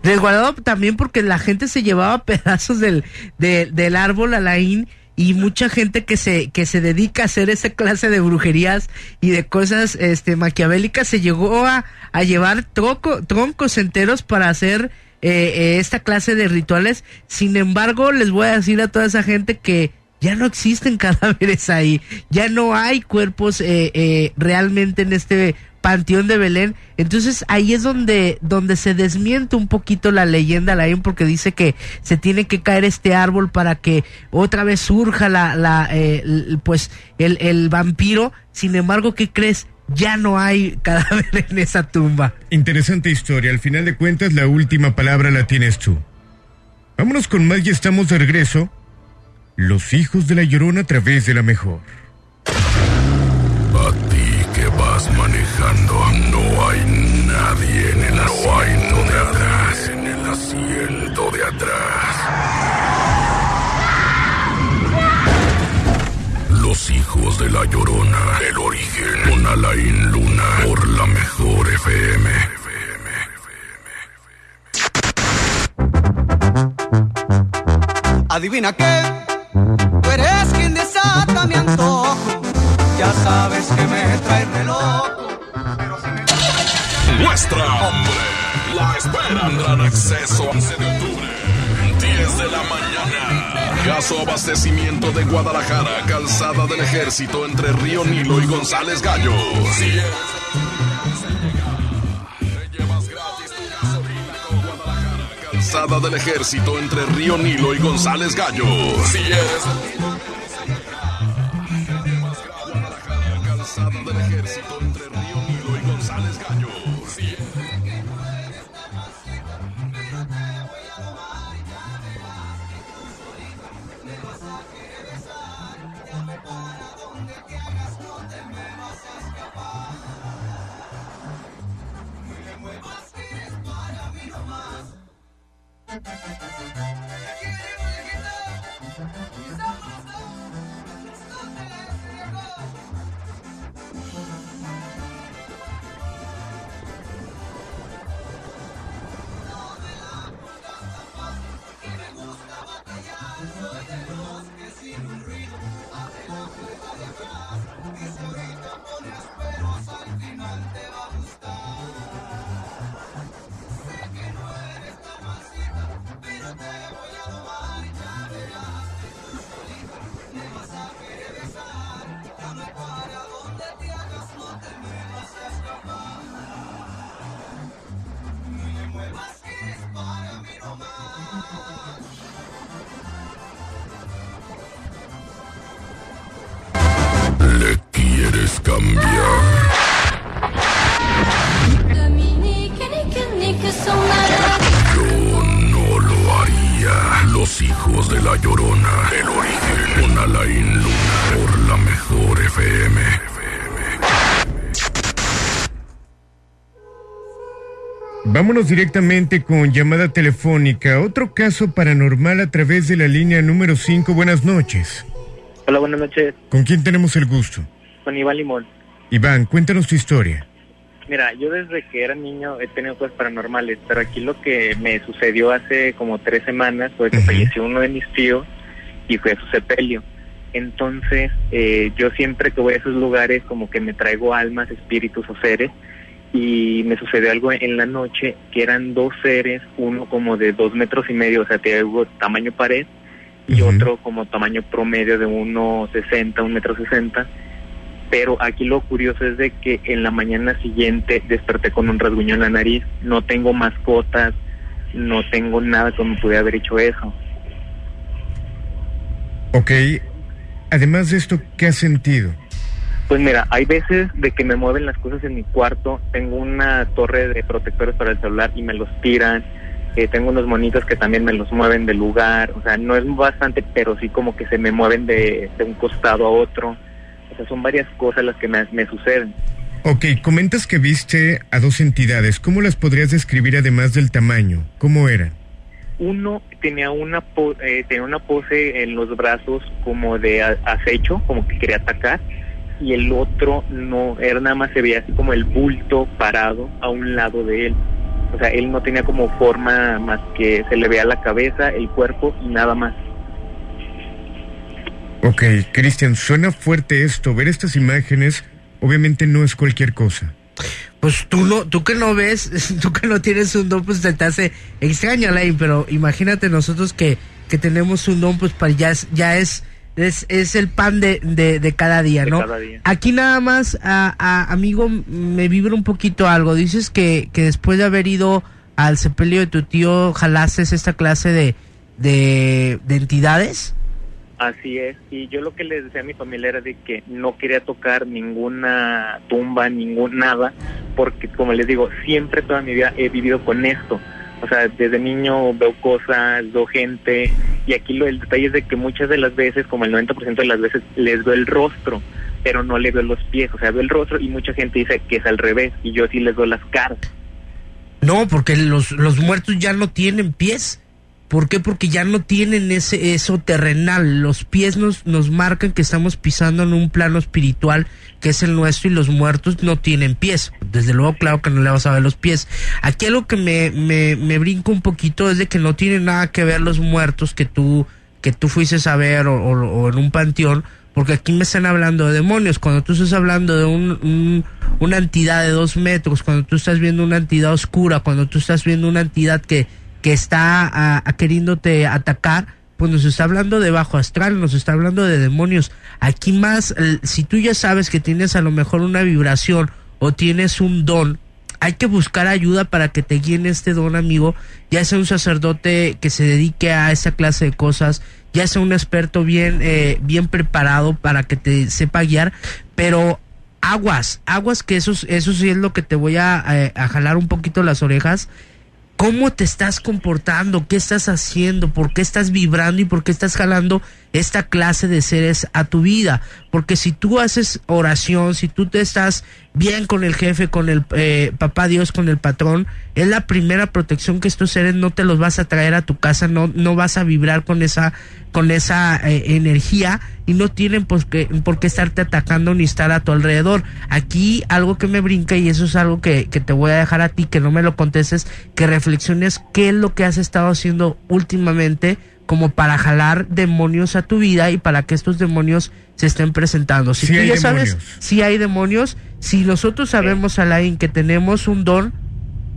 Resguardado también porque la gente se llevaba pedazos del, del árbol alain y mucha gente que se que se dedica a hacer esa clase de brujerías y de cosas este maquiavélicas se llegó a, a llevar troncos enteros para hacer eh, eh, esta clase de rituales. Sin embargo, les voy a decir a toda esa gente que ya no existen cadáveres ahí, ya no hay cuerpos eh, eh, realmente en este panteón de Belén. Entonces ahí es donde, donde se desmiente un poquito la leyenda la porque dice que se tiene que caer este árbol para que otra vez surja la, la eh, pues el, el vampiro. Sin embargo, ¿qué crees? Ya no hay cadáver en esa tumba. Interesante historia. Al final de cuentas, la última palabra la tienes tú. Vámonos con más y estamos de regreso los hijos de la llorona a través de la mejor. Manejando, no hay nadie en el asiento de atrás, en el asiento de atrás. Los hijos de la llorona, el origen, con Alain Luna, por la mejor FM. Adivina qué Tú eres quien desata mi antojo. Ya sabes que me trae reloj. Nuestra hombre, la espera gran acceso 11 de octubre, 10 de la mañana. Caso abastecimiento de Guadalajara, calzada del ejército entre Río Nilo y González Gallo. Si calzada del ejército entre Río Nilo y González Gallo. Si eres Vámonos directamente con llamada telefónica. Otro caso paranormal a través de la línea número 5. Buenas noches. Hola, buenas noches. ¿Con quién tenemos el gusto? Con Iván Limón. Iván, cuéntanos tu historia. Mira, yo desde que era niño he tenido cosas paranormales, pero aquí lo que me sucedió hace como tres semanas fue que falleció uno de mis tíos y fue a su sepelio. Entonces, eh, yo siempre que voy a esos lugares como que me traigo almas, espíritus o seres y me sucedió algo en la noche que eran dos seres, uno como de dos metros y medio, o sea, de tamaño pared, y otro como tamaño promedio de 1,60, 1,60 metro 60. Pero aquí lo curioso es de que en la mañana siguiente desperté con un rasguño en la nariz, no tengo mascotas, no tengo nada me pudiera haber hecho eso. Ok, además de esto, ¿qué has sentido? Pues mira, hay veces de que me mueven las cosas en mi cuarto, tengo una torre de protectores para el celular y me los tiran, eh, tengo unos monitos que también me los mueven del lugar, o sea, no es bastante, pero sí como que se me mueven de, un costado a otro, o sea, son varias cosas las que me, me suceden. Ok, comentas que viste a dos entidades, ¿cómo las podrías describir además del tamaño? ¿Cómo eran? Uno tenía una, eh, tenía una pose en los brazos como de acecho, como que quería atacar, y el otro no, era nada más se veía así como el bulto parado a un lado de él. O sea, él no tenía como forma más que se le veía la cabeza, el cuerpo y nada más. Ok, Cristian, suena fuerte esto. Ver estas imágenes obviamente no es cualquier cosa. Pues tú no, tú que no ves, tú que no tienes un don, pues te hace extraño, Alain, pero imagínate nosotros que, que tenemos un don, pues para ya es, ya es, es, el pan de, de, cada día, ¿no? Aquí nada más, a, amigo, me vibra un poquito algo. Dices que, que después de haber ido al sepelio de tu tío, jalases esta clase de, de, de entidades. Así es, y yo lo que les decía a mi familia era de que no quería tocar ninguna tumba, ningún nada, porque como les digo, siempre toda mi vida he vivido con esto. O sea, desde niño veo cosas, veo gente, y aquí lo, el detalle es de que muchas de las veces, como el 90% de las veces, les veo el rostro, pero no le veo los pies, o sea, veo el rostro y mucha gente dice que es al revés, y yo sí les veo las caras. No, porque los, los muertos ya no tienen pies. ¿Por qué? Porque ya no tienen ese eso terrenal. Los pies nos, nos marcan que estamos pisando en un plano espiritual que es el nuestro y los muertos no tienen pies. Desde luego, claro que no le vas a ver los pies. Aquí algo que me, me, me brinco un poquito es de que no tiene nada que ver los muertos que tú, que tú fuiste a ver o, en un panteón, porque aquí me están hablando de demonios. Cuando tú estás hablando de un, una entidad de dos metros, cuando tú estás viendo una entidad oscura, cuando tú estás viendo una entidad que que está a, queriéndote atacar, pues nos está hablando de bajo astral, nos está hablando de demonios. Aquí más, si tú ya sabes que tienes a lo mejor una vibración o tienes un don, hay que buscar ayuda para que te guíen este don, amigo, ya sea un sacerdote que se dedique a esa clase de cosas, ya sea un experto bien, eh, bien preparado para que te sepa guiar, pero aguas, aguas que eso, eso sí es lo que te voy a, a jalar un poquito las orejas cómo te estás comportando, qué estás haciendo, por qué estás vibrando y por qué estás jalando esta clase de seres a tu vida. Porque si tú haces oración, si tú te estás bien con el jefe, con el eh, papá Dios, con el patrón, es la primera protección que estos seres no te los vas a traer a tu casa, no, no vas a vibrar con esa, con esa eh, energía y no tienen por qué, por qué estarte atacando ni estar a tu alrededor. Aquí algo que me brinca y eso es algo que, que te voy a dejar a ti, que no me lo contestes, que reflexiones qué es lo que has estado haciendo últimamente como para jalar demonios a tu vida y para que estos demonios se estén presentando. Si tú ya sabes si hay demonios, si nosotros sabemos, Alain, que tenemos un don,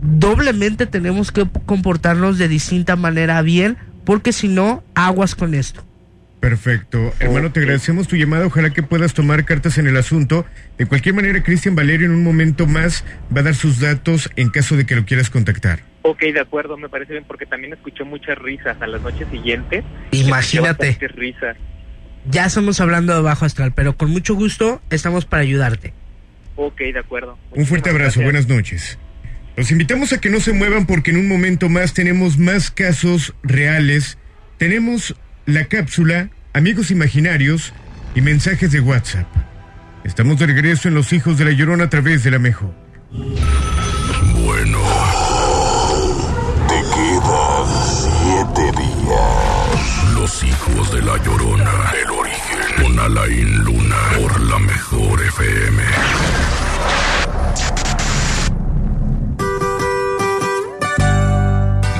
doblemente tenemos que comportarnos de distinta manera bien, porque si no, aguas con esto. Perfecto. Hermano, te agradecemos tu llamada. Ojalá que puedas tomar cartas en el asunto. De cualquier manera, Cristian Valerio en un momento más va a dar sus datos en caso de que lo quieras contactar. Ok, de acuerdo, me parece bien porque también escuchó muchas risas a las noches siguientes. Imagínate. Risas. Ya estamos hablando de bajo astral, pero con mucho gusto estamos para ayudarte. Ok, de acuerdo. un fuerte abrazo, buenas noches. Los invitamos a que no se muevan porque en un momento más tenemos más casos reales. Tenemos la cápsula, amigos imaginarios y mensajes de WhatsApp. Estamos de regreso en Los Hijos de la Llorona a través de la Mejor. Los hijos de la llorona. El origen. Con Alain Luna. Por la mejor FM.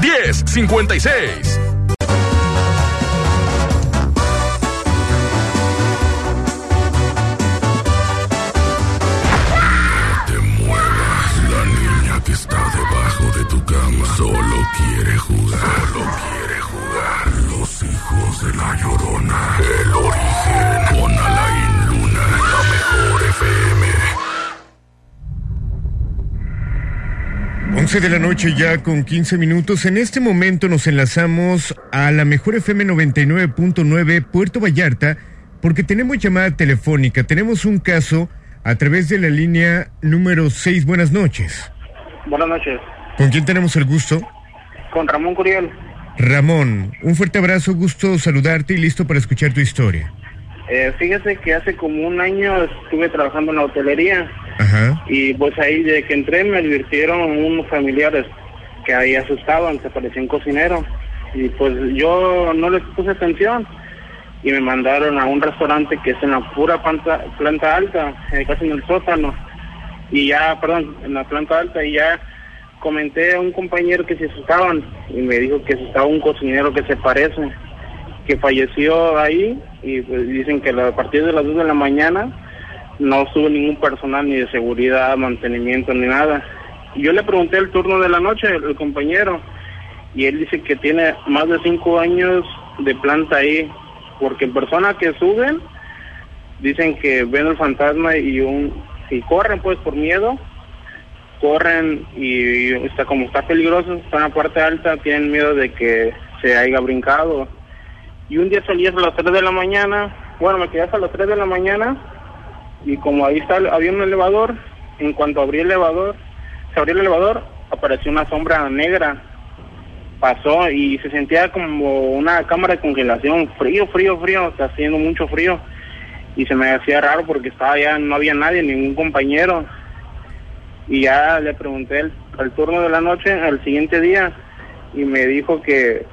Diez cincuenta y seis. 12 de la noche ya con 15 minutos. En este momento nos enlazamos a la mejor FM 99.9 Puerto Vallarta porque tenemos llamada telefónica. Tenemos un caso a través de la línea número 6. Buenas noches. Buenas noches. ¿Con quién tenemos el gusto? Con Ramón Curiel. Ramón, un fuerte abrazo, gusto saludarte y listo para escuchar tu historia. Eh, fíjese que hace como un año estuve trabajando en la hotelería Y pues ahí de que entré me advirtieron unos familiares que ahí asustaban, se parecía un cocinero. Y pues yo no les puse atención y me mandaron a un restaurante que es en la pura planta, planta alta, eh, casi en el sótano. Y ya, perdón, en la planta alta y ya comenté a un compañero que se asustaban y me dijo que estaba un cocinero que se parece, que falleció ahí. Y pues dicen que a partir de las 2 de la mañana no sube ningún personal ni de seguridad, mantenimiento ni nada. Yo le pregunté el turno de la noche, el compañero, y él dice que tiene más de 5 años de planta ahí, porque personas que suben dicen que ven el fantasma y un y corren pues por miedo corren y está como está peligroso, está en la parte alta, tienen miedo de que se haya brincado. Y un día salí hasta las 3 de la mañana, bueno, me quedé hasta las 3 de la mañana y como ahí está, había un elevador, en cuanto abrí el elevador, se abrió el elevador, apareció una sombra negra, pasó y se sentía como una cámara de congelación, frío, frío, frío, está haciendo mucho frío. Y se me hacía raro porque estaba ya, no había nadie, ningún compañero. Y ya le pregunté el, al turno de la noche al siguiente día y me dijo que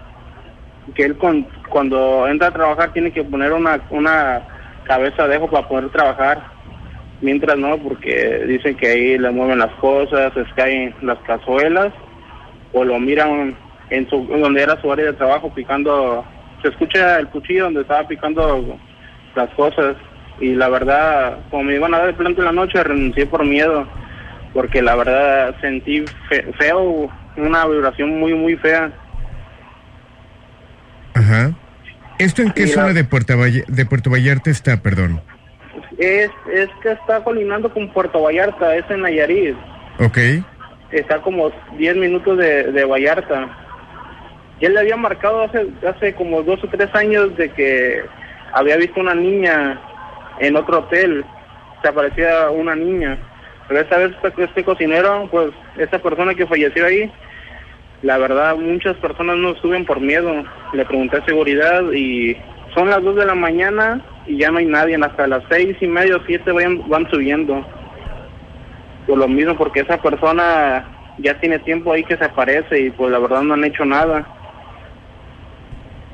que él con, cuando entra a trabajar tiene que poner una una cabeza de ajo para poder trabajar mientras no porque dicen que ahí le mueven las cosas se caen las cazuelas o lo miran en su donde era su área de trabajo picando se escucha el cuchillo donde estaba picando las cosas y la verdad como me iban a dar el plante en la noche renuncié por miedo porque la verdad sentí fe- feo, una vibración muy, muy fea. Ajá. ¿Esto en qué Y la- zona de Puerto, Valle- de Puerto Vallarta está, perdón? Es, es que está colinando con Puerto Vallarta, es en Nayarit. Ok. Está como 10 minutos de, de Vallarta. Él le había marcado hace, hace como dos o tres años de que había visto una niña en otro hotel. Se aparecía una niña. Pero esta vez este, este cocinero, pues esta persona que falleció ahí, la verdad muchas personas no suben por miedo. Le pregunté a seguridad y son las 2 de la mañana y ya no hay nadie. Hasta las seis y media o siete van, van subiendo. Por lo mismo, porque esa persona ya tiene tiempo ahí que se aparece y pues la verdad no han hecho nada.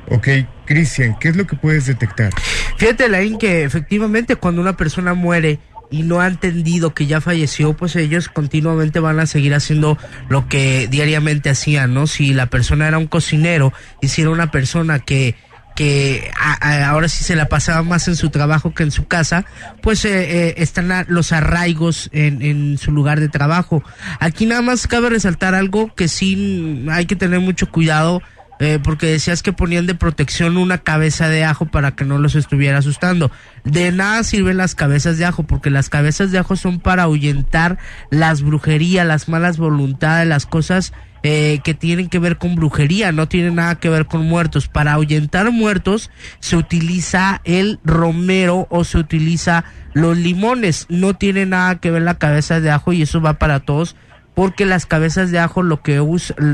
Ok, Cristian, ¿qué es lo que puedes detectar? Fíjate, Lain, que efectivamente cuando una persona muere y no ha entendido que ya falleció, pues ellos continuamente van a seguir haciendo lo que diariamente hacían, ¿no? Si la persona era un cocinero y si era una persona que que a- ahora sí se la pasaba más en su trabajo que en su casa, pues eh, eh, están los arraigos en, en su lugar de trabajo. Aquí nada más cabe resaltar algo que sí hay que tener mucho cuidado eh, porque decías que ponían de protección una cabeza de ajo para que no los estuviera asustando. De nada sirven las cabezas de ajo, porque las cabezas de ajo son para ahuyentar las brujerías, las malas voluntades, las cosas eh, que tienen que ver con brujería, no tienen nada que ver con muertos. Para ahuyentar muertos se utiliza el romero o se utiliza los limones. No tiene nada que ver la cabeza de ajo y eso va para todos porque las cabezas de ajo lo que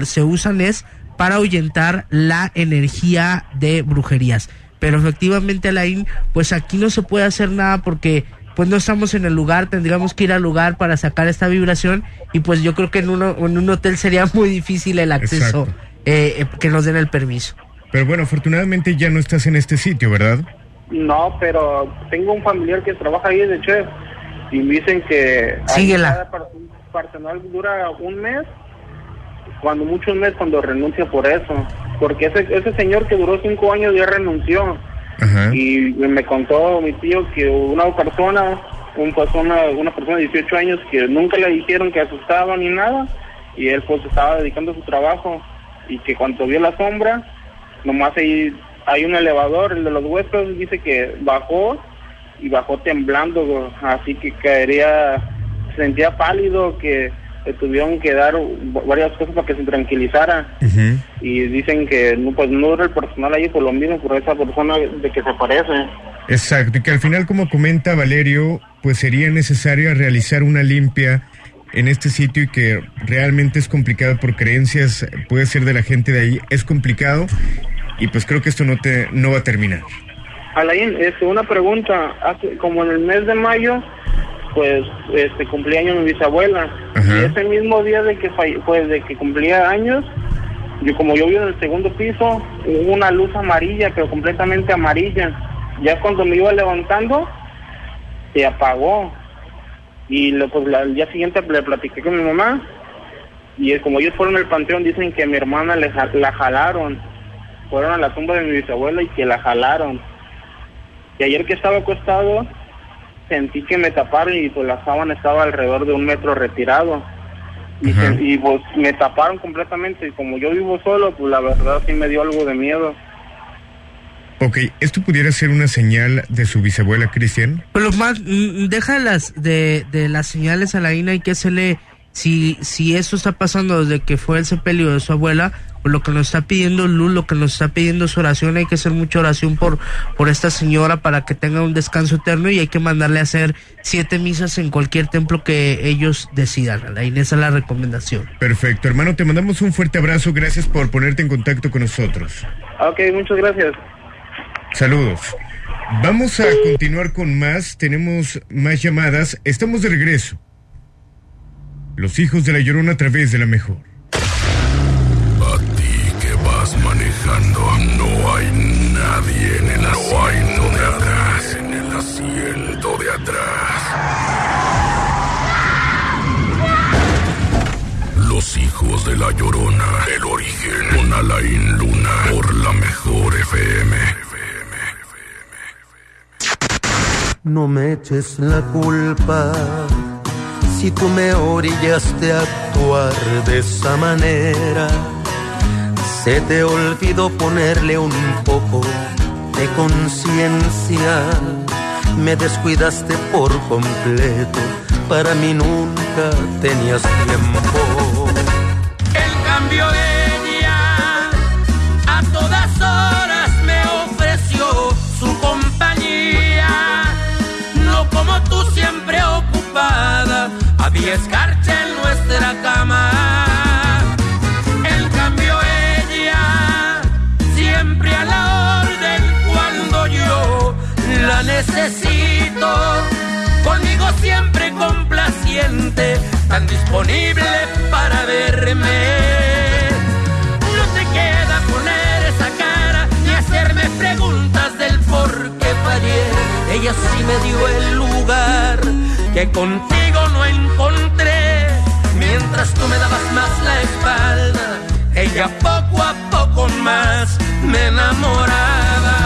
se usan es para ahuyentar la energía de brujerías. Pero efectivamente, Alain, pues aquí no se puede hacer nada porque pues no estamos en el lugar, tendríamos que ir al lugar para sacar esta vibración y pues yo creo que en, uno, en un hotel sería muy difícil el acceso, eh, eh, que nos den el permiso. Pero bueno, afortunadamente ya no estás en este sitio, ¿verdad? No, pero tengo un familiar que trabaja ahí de chef y me dicen que Síguela. cada personal dura un mes, cuando mucho un mes cuando renuncia por eso, porque ese, ese señor que duró cinco años ya renunció. Y me contó mi tío que una persona, un persona, una persona de 18 años que nunca le dijeron que asustaba ni nada y él pues estaba dedicando a su trabajo y que cuando vio la sombra, nomás ahí hay un elevador, el de los huéspedes dice que bajó y bajó temblando, así que caería, se sentía pálido, que le tuvieron que dar varias cosas para que se tranquilizara y dicen que no, pues no era el personal ahí por lo mismo, por esa persona de que se parece. Exacto, y que al final, como comenta Valerio, pues sería necesario realizar una limpia en este sitio y que realmente es complicado por creencias, puede ser de la gente de ahí, es complicado y pues creo que esto no te no va a terminar. Alain, este, una pregunta, hace, como en el mes de mayo, pues este cumpleaños mi bisabuela y ese mismo día de que pues de que cumplía años, yo como yo vivo en el segundo piso, hubo una luz amarilla, pero completamente amarilla. Ya cuando me iba levantando, se apagó y lo, pues, al día siguiente le platiqué con mi mamá y como ellos fueron al panteón dicen que a mi hermana le, la jalaron. Fueron a la tumba de mi bisabuela y que la jalaron. Y ayer que estaba acostado sentí que me taparon y pues la sábana estaba alrededor de un metro retirado. Y, y pues me taparon completamente y como yo vivo solo, pues la verdad sí me dio algo de miedo. Ok, ¿esto pudiera ser una señal de su bisabuela Cristian? Pero más, mm, deja las de, de las señales a la INA y que se le... Si, si eso está pasando desde que fue el sepelio de su abuela, lo que nos está pidiendo Luz, lo que nos está pidiendo su oración, hay que hacer mucha oración por, por esta señora para que tenga un descanso eterno y hay que mandarle a hacer siete misas en cualquier templo que ellos decidan. La Inés es la recomendación. Perfecto, hermano, te mandamos un fuerte abrazo, gracias por ponerte en contacto con nosotros. Ok, muchas gracias. Saludos. Vamos a continuar con más. Tenemos más llamadas. Estamos de regreso. Los hijos de la llorona a través de la mejor. Manejando, no hay nadie en el asiento de atrás. En el asiento de atrás. Los hijos de la llorona. El origen. Con Alain Luna. Por la mejor FM. No me eches la culpa si tú me orillaste a actuar de esa manera. Se te olvidó ponerle un poco de conciencia. Me descuidaste por completo. Para mí nunca tenías tiempo. El cambio ella a todas horas me ofreció su compañía. No como tú siempre ocupada, había escarcha necesito. Conmigo siempre complaciente, tan disponible para verme. No te queda poner esa cara ni hacerme preguntas del por qué fallé. Ella sí me dio el lugar que contigo no encontré. Mientras tú me dabas más la espalda, ella poco a poco más me enamoraba.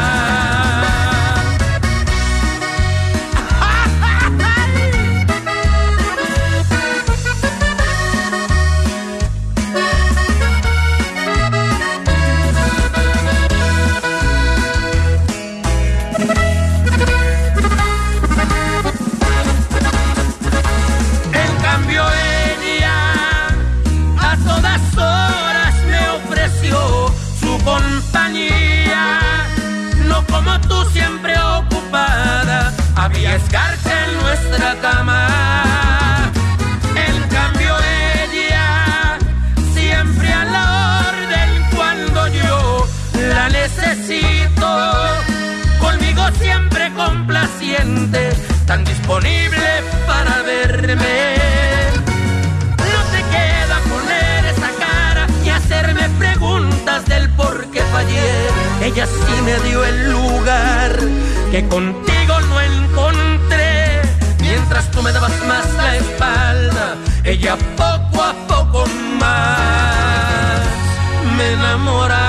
Escarcha en nuestra cama. En cambio ella siempre a la orden cuando yo la necesito. Conmigo siempre complaciente, tan disponible para verme. No te queda poner esa cara y hacerme preguntas del por qué fallé. Ella sí me dio el lugar que contigo no encontré. Me dabas más la espalda, ella poco a poco más me enamoraba.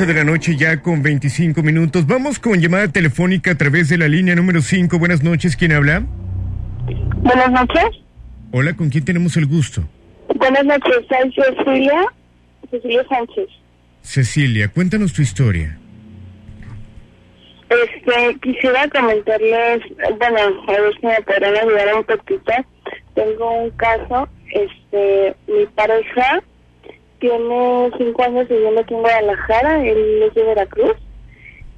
11 de la noche ya con 25 minutos. Vamos con llamada telefónica a través de la línea número 5. Buenas noches, ¿quién habla? Buenas noches. Hola, ¿con quién tenemos el gusto? Buenas noches, soy Cecilia. Cecilia Sánchez. Cecilia, cuéntanos tu historia. Este, quisiera comentarles, bueno, a ver si me podrán ayudar un poquito. Tengo un caso, este, mi pareja tiene cinco años viviendo aquí en Guadalajara, él es de Veracruz,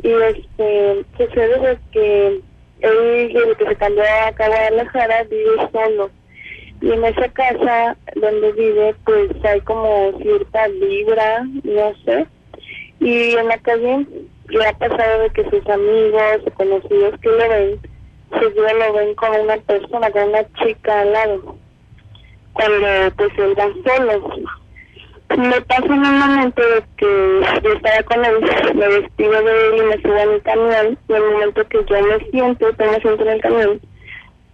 y este, sucede de que él, desde que se cambió acá a Guadalajara, vive solo. Y en esa casa donde vive, pues hay como cierta vibra, no sé. Y en la calle le ha pasado de que sus amigos o conocidos que lo ven, seguido lo ven con una persona, con una chica al lado. Cuando pues él va solo. Me pasa en un momento de que yo estaba con él, me despido de él y me subo a mi camión, y en el momento que yo me siento, me siento en el camión,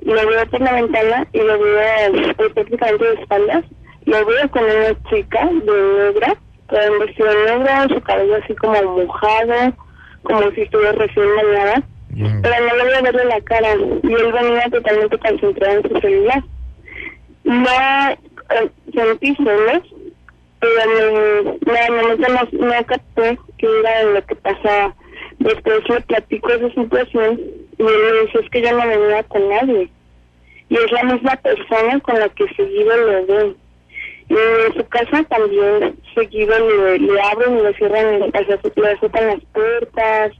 lo veo por la ventana y lo veo prácticamente de espaldas, lo veo con una chica de negra, con vestido negro, su cabello así como mojado, como si estuviera recién bañada, pero no le voy a verle la cara, y él venía totalmente concentrado en su celular. No eh, sentí celos, pero no, no, no, no capté que era lo que pasaba. Después le platico esa situación y él me dice, es que yo no venía con nadie. Y es la misma persona con la que seguido lo ve. Y en su casa también seguido le, le abren y le cierran, le azotan las puertas,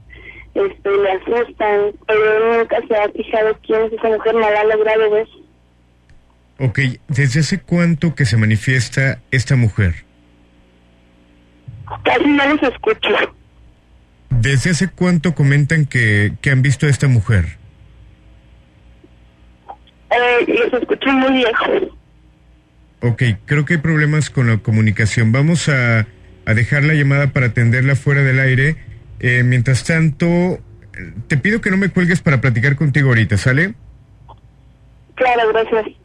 este, le asustan, pero nunca se ha fijado quién es esa mujer, no la ha logrado ver. Ok, ¿desde hace cuánto que se manifiesta esta mujer? Casi no los escucho. ¿Desde hace cuánto comentan que, que han visto a esta mujer? Eh, los escucho muy lejos. Ok, creo que hay problemas con la comunicación. Vamos a, a dejar la llamada para atenderla fuera del aire. Eh, mientras tanto, te pido que no me cuelgues para platicar contigo ahorita, ¿sale? Claro, gracias.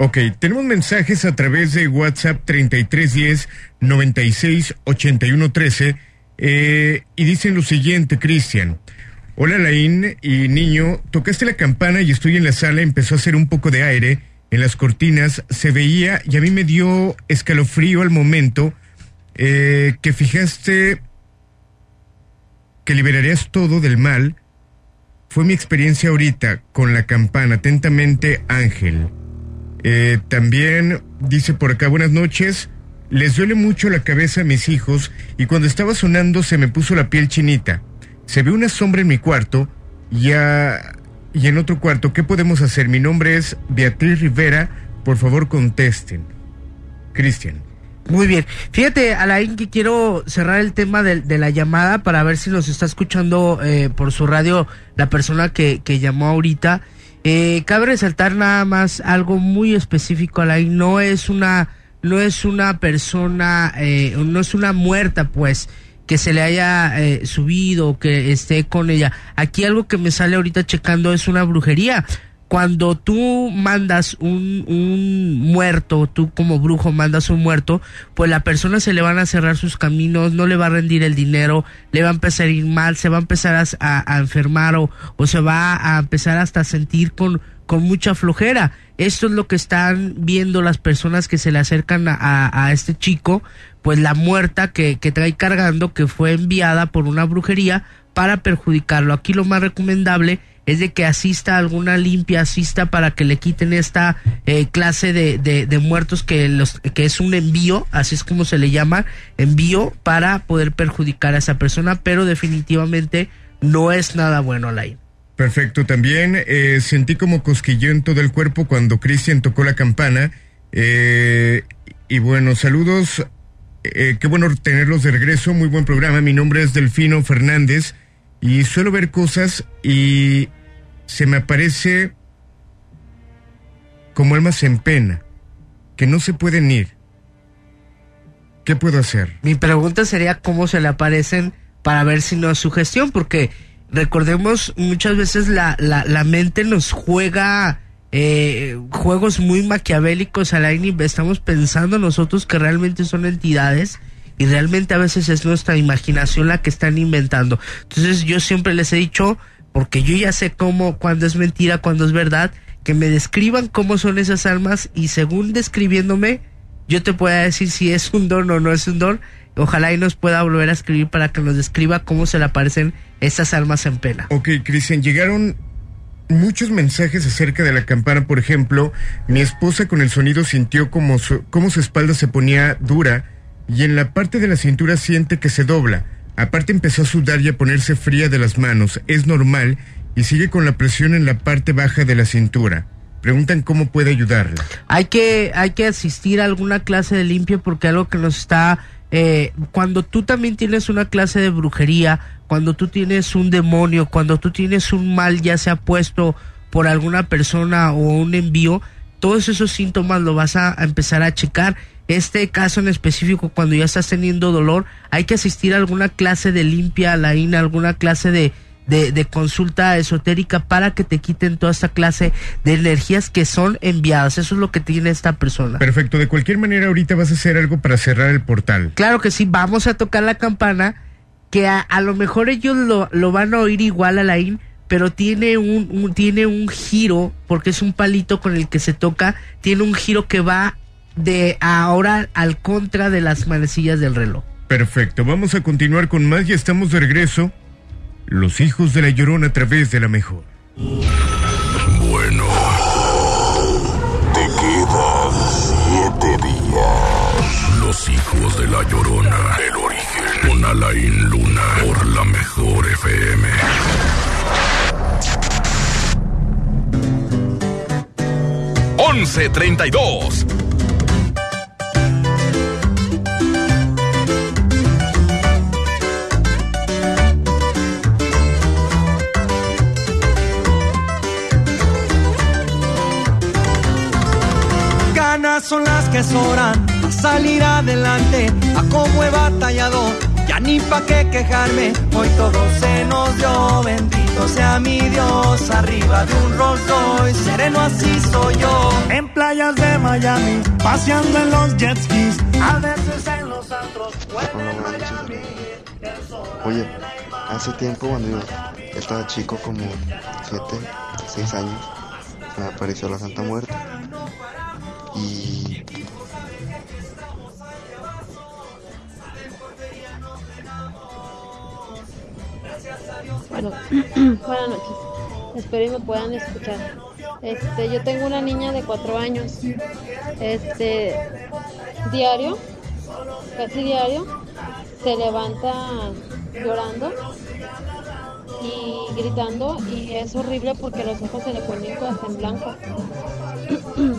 Ok, tenemos mensajes a través de WhatsApp 3310 96 81 13 eh, y dicen lo siguiente, Cristian. Hola Laín y niño, tocaste la campana y estoy en la sala, empezó a hacer un poco de aire en las cortinas, se veía y a mí me dio escalofrío al momento eh, que fijaste que liberarías todo del mal. Fue mi experiencia ahorita con la campana. Atentamente, Ángel. Eh, también dice por acá, buenas noches. Les duele mucho la cabeza a mis hijos y cuando estaba sonando se me puso la piel chinita. Se ve una sombra en mi cuarto y, a- y en otro cuarto. ¿Qué podemos hacer? Mi nombre es Beatriz Rivera. Por favor, contesten. Cristian. Muy bien. Fíjate, Alain, que quiero cerrar el tema de, de la llamada para ver si nos está escuchando eh, por su radio la persona que, que llamó ahorita. Eh, cabe resaltar nada más algo muy específico, Alain. No es una, no es una persona, eh, no es una muerta, pues, que se le haya eh, subido que esté con ella. Aquí algo que me sale ahorita checando es una brujería cuando tú mandas un, un muerto, tú como brujo mandas un muerto, pues la persona se le van a cerrar sus caminos, no le va a rendir el dinero, le va a empezar a ir mal, se va a empezar a, a- enfermar o, o se va a empezar hasta a sentir con, con mucha flojera. Esto es lo que están viendo las personas que se le acercan a, a- a este chico, pues la muerta que, que trae cargando, que fue enviada por una brujería para perjudicarlo. Aquí lo más recomendable es de que asista a alguna limpia, asista para que le quiten esta eh, clase de, de, muertos que, los, que es un envío, así es como se le llama, envío para poder perjudicar a esa persona, pero definitivamente no es nada bueno, Alain. Perfecto, también eh, sentí como cosquilleo en todo el cuerpo cuando Cristian tocó la campana. Eh, y bueno, saludos. Eh, qué bueno tenerlos de regreso. Muy buen programa. Mi nombre es Delfino Fernández y suelo ver cosas y se me aparece como almas en pena, que no se pueden ir. ¿Qué puedo hacer? Mi pregunta sería cómo se le aparecen para ver si no es sugestión, porque recordemos muchas veces la, la, la mente nos juega eh, juegos muy maquiavélicos al aire estamos pensando nosotros que realmente son entidades y realmente a veces es nuestra imaginación la que están inventando. Entonces yo siempre les he dicho, porque yo ya sé cómo, cuando es mentira, cuando es verdad, que me describan cómo son esas almas y según describiéndome, yo te pueda decir si es un don o no es un don. Ojalá y nos pueda volver a escribir para que nos describa cómo se le aparecen esas almas en pena. Ok, Cristian, llegaron muchos mensajes acerca de la campana. Por ejemplo, mi esposa con el sonido sintió como su, como su espalda se ponía dura y en la parte de la cintura siente que se dobla. Aparte empezó a sudar y a ponerse fría de las manos. Es normal y sigue con la presión en la parte baja de la cintura. Preguntan cómo puede ayudarla. Hay que, hay que asistir a alguna clase de limpia porque algo que nos está... Eh, cuando tú también tienes una clase de brujería, cuando tú tienes un demonio, cuando tú tienes un mal ya se ha puesto por alguna persona o un envío, todos esos síntomas lo vas a, empezar a checar. Este caso en específico, cuando ya estás teniendo dolor, hay que asistir a alguna clase de limpia, a la INA, alguna clase de, de, consulta esotérica para que te quiten toda esta clase de energías que son enviadas. Eso es lo que tiene esta persona. Perfecto. De cualquier manera, ahorita vas a hacer algo para cerrar el portal. Claro que sí. Vamos a tocar la campana que a, lo mejor ellos lo, lo, van a oír igual a la IN, pero tiene un, tiene un giro, porque es un palito con el que se toca, tiene un giro que va de ahora al contra de las manecillas del reloj. Perfecto, vamos a continuar con más y estamos de regreso. Los hijos de la llorona a través de la mejor. Bueno, te quedan siete días. Los hijos de la llorona. El origen. Con Alain Luna. Por la mejor FM. Once treinta y dos. Ganas son las que sobran a salir adelante, a cómo he batallado, ya ni pa' qué quejarme, hoy todo se nos dio, bendito sea mi Dios, arriba de un Rolls Royce, sereno así soy yo, en playas de Miami, paseando en los jet skis, a veces en los antros, o en el Miami. Oye, hace tiempo cuando yo estaba chico, como 7, 6 años, me apareció la Santa Muerte y bueno, buenas noches. Espero que me puedan escuchar. Este, yo tengo una niña de cuatro años. Este, diario, casi diario, se levanta llorando y gritando y es horrible porque los ojos se le ponen en blanco.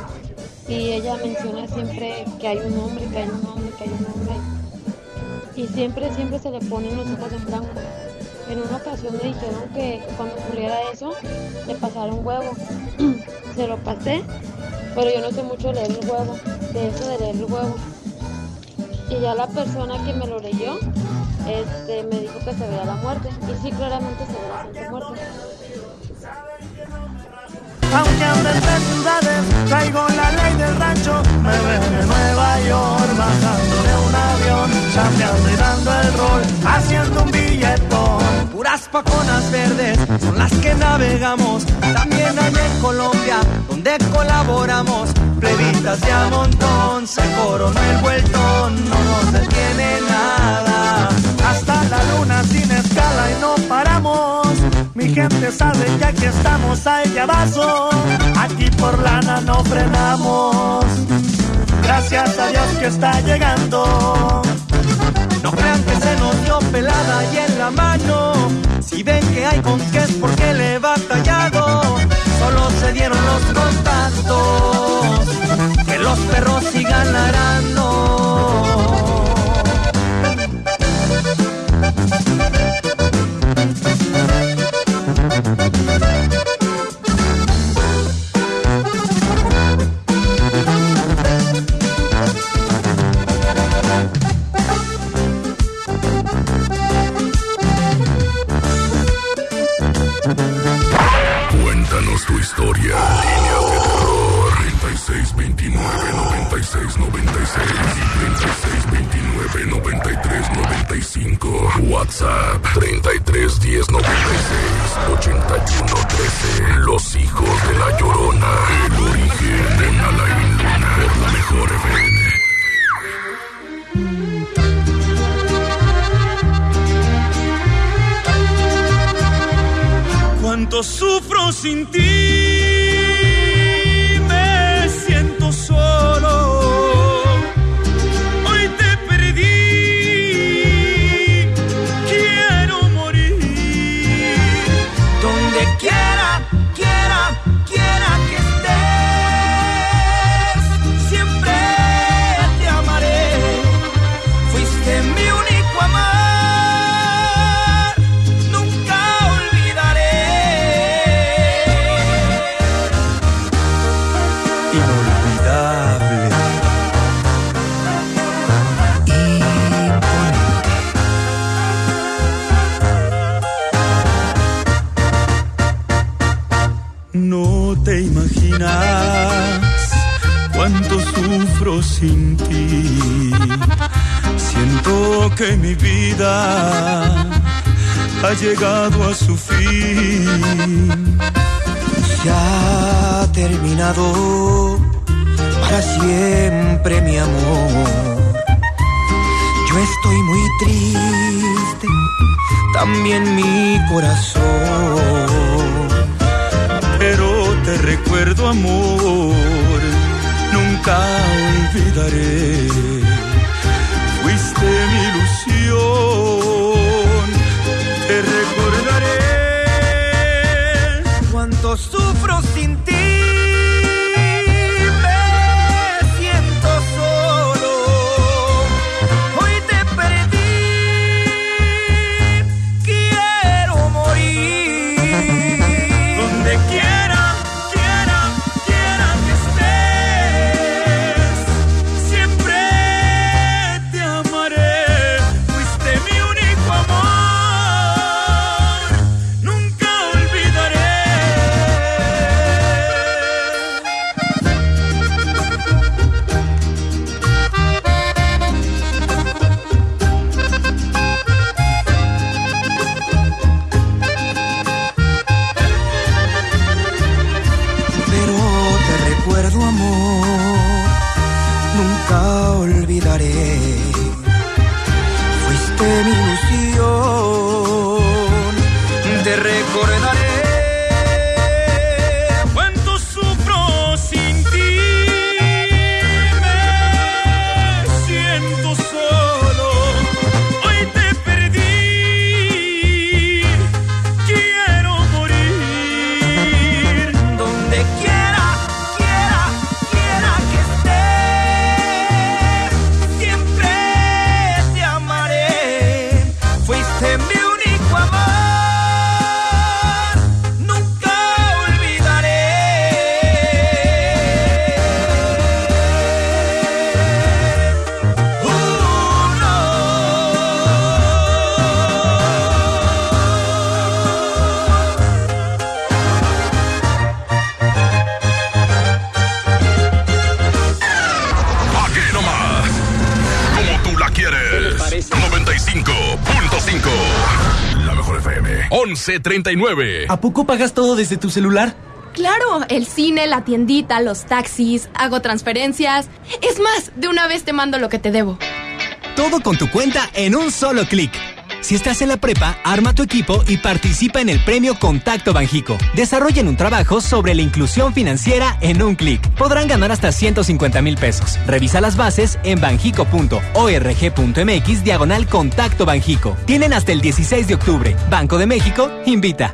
y ella menciona siempre que hay un hombre, que hay un hombre, que hay un hombre. Y siempre, siempre se le ponen los ojos en blanco. En una ocasión me dijeron que cuando ocurriera eso, le pasara un huevo. se lo pasé, pero yo no sé mucho leer el huevo, de eso de leer el huevo. Y ya la persona que me lo leyó, este, me dijo que se veía la muerte. Y sí, claramente se ve la Muerte ciudades, traigo la ley del rancho. Me ven en Nueva York, bajando de un avión, chambeando y dando el rol, haciendo un billetón. Puras paconas verdes son las que navegamos, también hay en Colombia, donde colaboramos. Plebitas de a montón, se coronó el vueltón, no nos detiene nada. Hasta la luna sin escala y no paramos. Mi gente sabe que aquí estamos a ella vaso. Aquí por lana no frenamos. Gracias a Dios que está llegando. No crean que se nos dio pelada y en la mano. Si ven que hay con qué es porque le he batallado. Solo se dieron los contactos. Que los perros sigan arando. 3696 3629 9395 WhatsApp 331096 8113 Los hijos de la llorona. El origen de Alain Luna por la mejor FM. Cuánto sufro sin ti, que mi vida ha llegado a su fin. Ya ha terminado para siempre mi amor. Yo estoy muy triste, también mi corazón. Pero te recuerdo amor, nunca olvidaré. Fuiste mi te recordaré. Cuánto sufro sin ti. 1139. ¿A poco pagas todo desde tu celular? Claro, el cine, la tiendita, los taxis, hago transferencias. Es más, de una vez te mando lo que te debo. Todo con tu cuenta en un solo clic. Si estás en la prepa, arma tu equipo y participa en el premio Contacto Banjico. Desarrollen un trabajo sobre la inclusión financiera en un clic. Podrán ganar hasta 150 mil pesos. Revisa las bases en banjico.org.mx diagonal Contacto Banjico. Tienen hasta el 16 de octubre. Banco de México invita.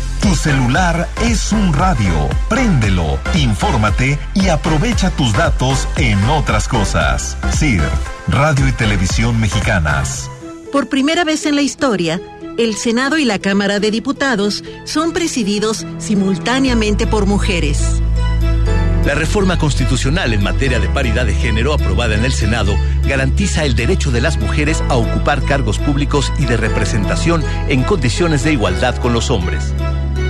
Tu celular es un radio. Préndelo, infórmate y aprovecha tus datos en otras cosas. CIRT, Radio y Televisión Mexicanas. Por primera vez en la historia, el Senado y la Cámara de Diputados son presididos simultáneamente por mujeres. La reforma constitucional en materia de paridad de género aprobada en el Senado garantiza el derecho de las mujeres a ocupar cargos públicos y de representación en condiciones de igualdad con los hombres.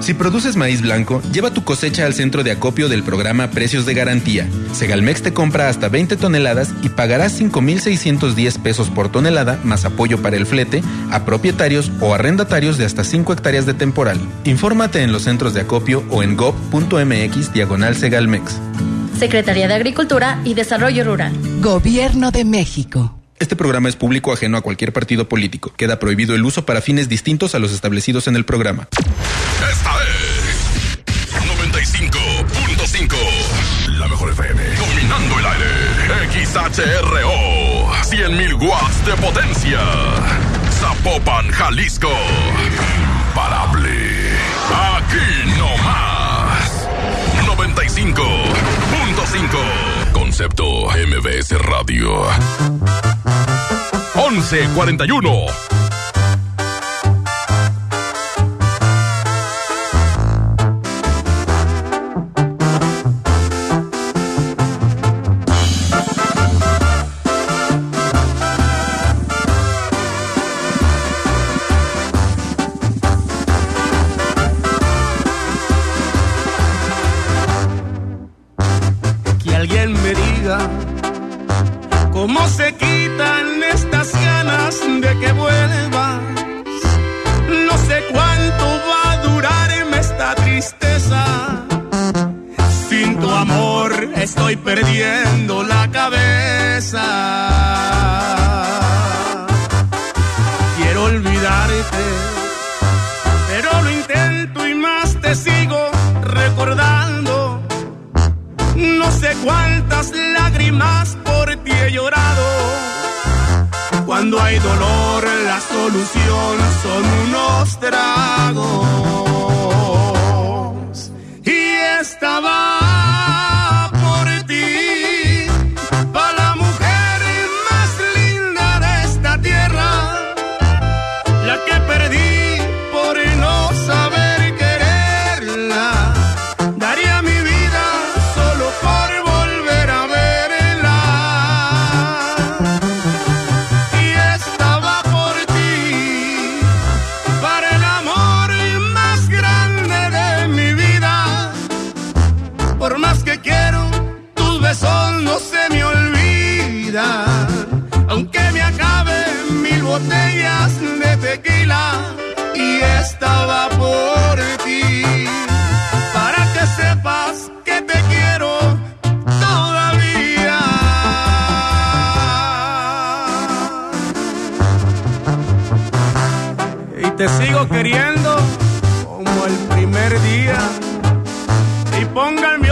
Si produces maíz blanco, lleva tu cosecha al centro de acopio del programa Precios de Garantía. Segalmex te compra hasta 20 toneladas y pagarás 5.610 pesos por tonelada más apoyo para el flete a propietarios o arrendatarios de hasta 5 hectáreas de temporal. Infórmate en los centros de acopio o en gov.mx diagonal Segalmex. Secretaría de Agricultura y Desarrollo Rural. Gobierno de México. Este programa es público ajeno a cualquier partido político. Queda prohibido el uso para fines distintos a los establecidos en el programa. Esta es 95.5. La mejor FM. Dominando el aire. XHRO. 100.000 watts de potencia. Zapopan, Jalisco. Imparable. Aquí no más. 95.5. Concepto MBS Radio. 1141. Que alguien me diga cómo se estas de que vuelvas. No sé cuánto va a durarme esta tristeza. Sin tu amor estoy perdiendo la cabeza. Quiero olvidarte, pero lo intento y más te sigo recordando. No sé cuántas lágrimas por ti he llorado. Cuando hay dolor, la solución son unos tragos. Te sigo queriendo como el primer día. Y pónganme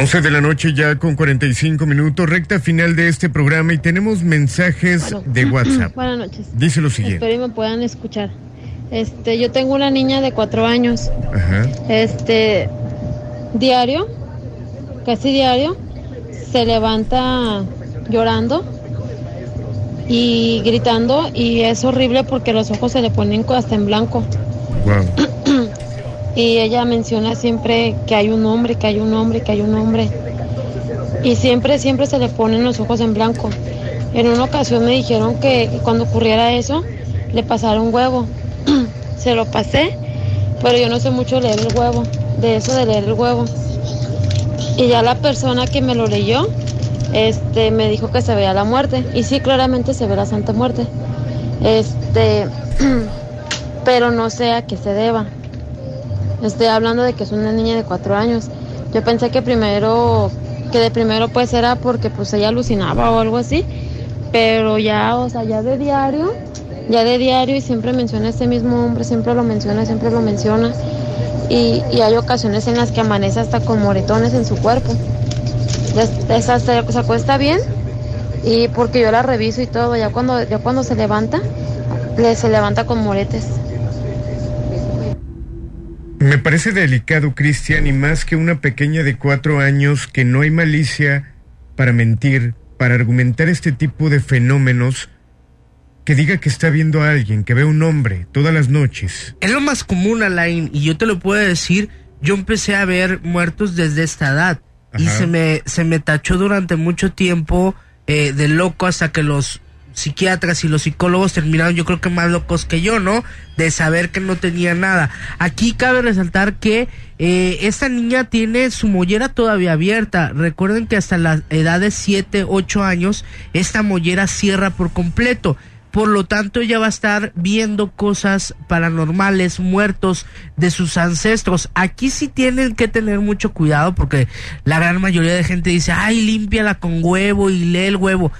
11 de la noche ya con 45 minutos, recta final de este programa y tenemos mensajes de WhatsApp. Buenas noches. Dice lo siguiente. Espero y me puedan escuchar. Este, yo tengo una niña de cuatro años. Ajá. Este, diario, casi diario, se levanta llorando y gritando y es horrible porque los ojos se le ponen hasta en blanco. Wow. Y ella menciona siempre que hay un hombre, que hay un hombre, que hay un hombre. Y siempre, siempre se le ponen los ojos en blanco. En una ocasión me dijeron que cuando ocurriera eso, le pasara un huevo. se lo pasé, pero yo no sé mucho leer el huevo, de eso de leer el huevo. Y ya la persona que me lo leyó, este, me dijo que se veía la muerte. Y sí, claramente se ve la Santa Muerte. Este, pero no sé a qué se deba. Estoy hablando de que es una niña de cuatro años. Yo pensé que primero, que de primero pues era porque pues ella alucinaba o algo así, pero ya, o sea, ya de diario, ya de diario y siempre menciona ese mismo hombre, siempre lo menciona, siempre lo menciona. Y, hay ocasiones en las que amanece hasta con moretones en su cuerpo. Esa se, se acuesta bien y porque yo la reviso y todo, ya cuando, ya cuando se levanta, le, se levanta con moretes. Me parece delicado, Cristian, y más que una pequeña de cuatro años que no hay malicia para mentir, para argumentar este tipo de fenómenos, que diga que está viendo a alguien, que ve a un hombre todas las noches. Es lo más común, Alain, y yo te lo puedo decir, yo empecé a ver muertos desde esta edad y se me, se me tachó durante mucho tiempo eh, de loco hasta que los psiquiatras y los psicólogos terminaron yo creo que más locos que yo, ¿no? De saber que no tenía nada. Aquí cabe resaltar que eh, esta niña tiene su mollera todavía abierta. Recuerden que hasta la edad de 7, 8 años esta mollera cierra por completo. Por lo tanto, ella va a estar viendo cosas paranormales, muertos de sus ancestros. Aquí sí tienen que tener mucho cuidado porque la gran mayoría de gente dice, ay, límpiala con huevo y lee el huevo.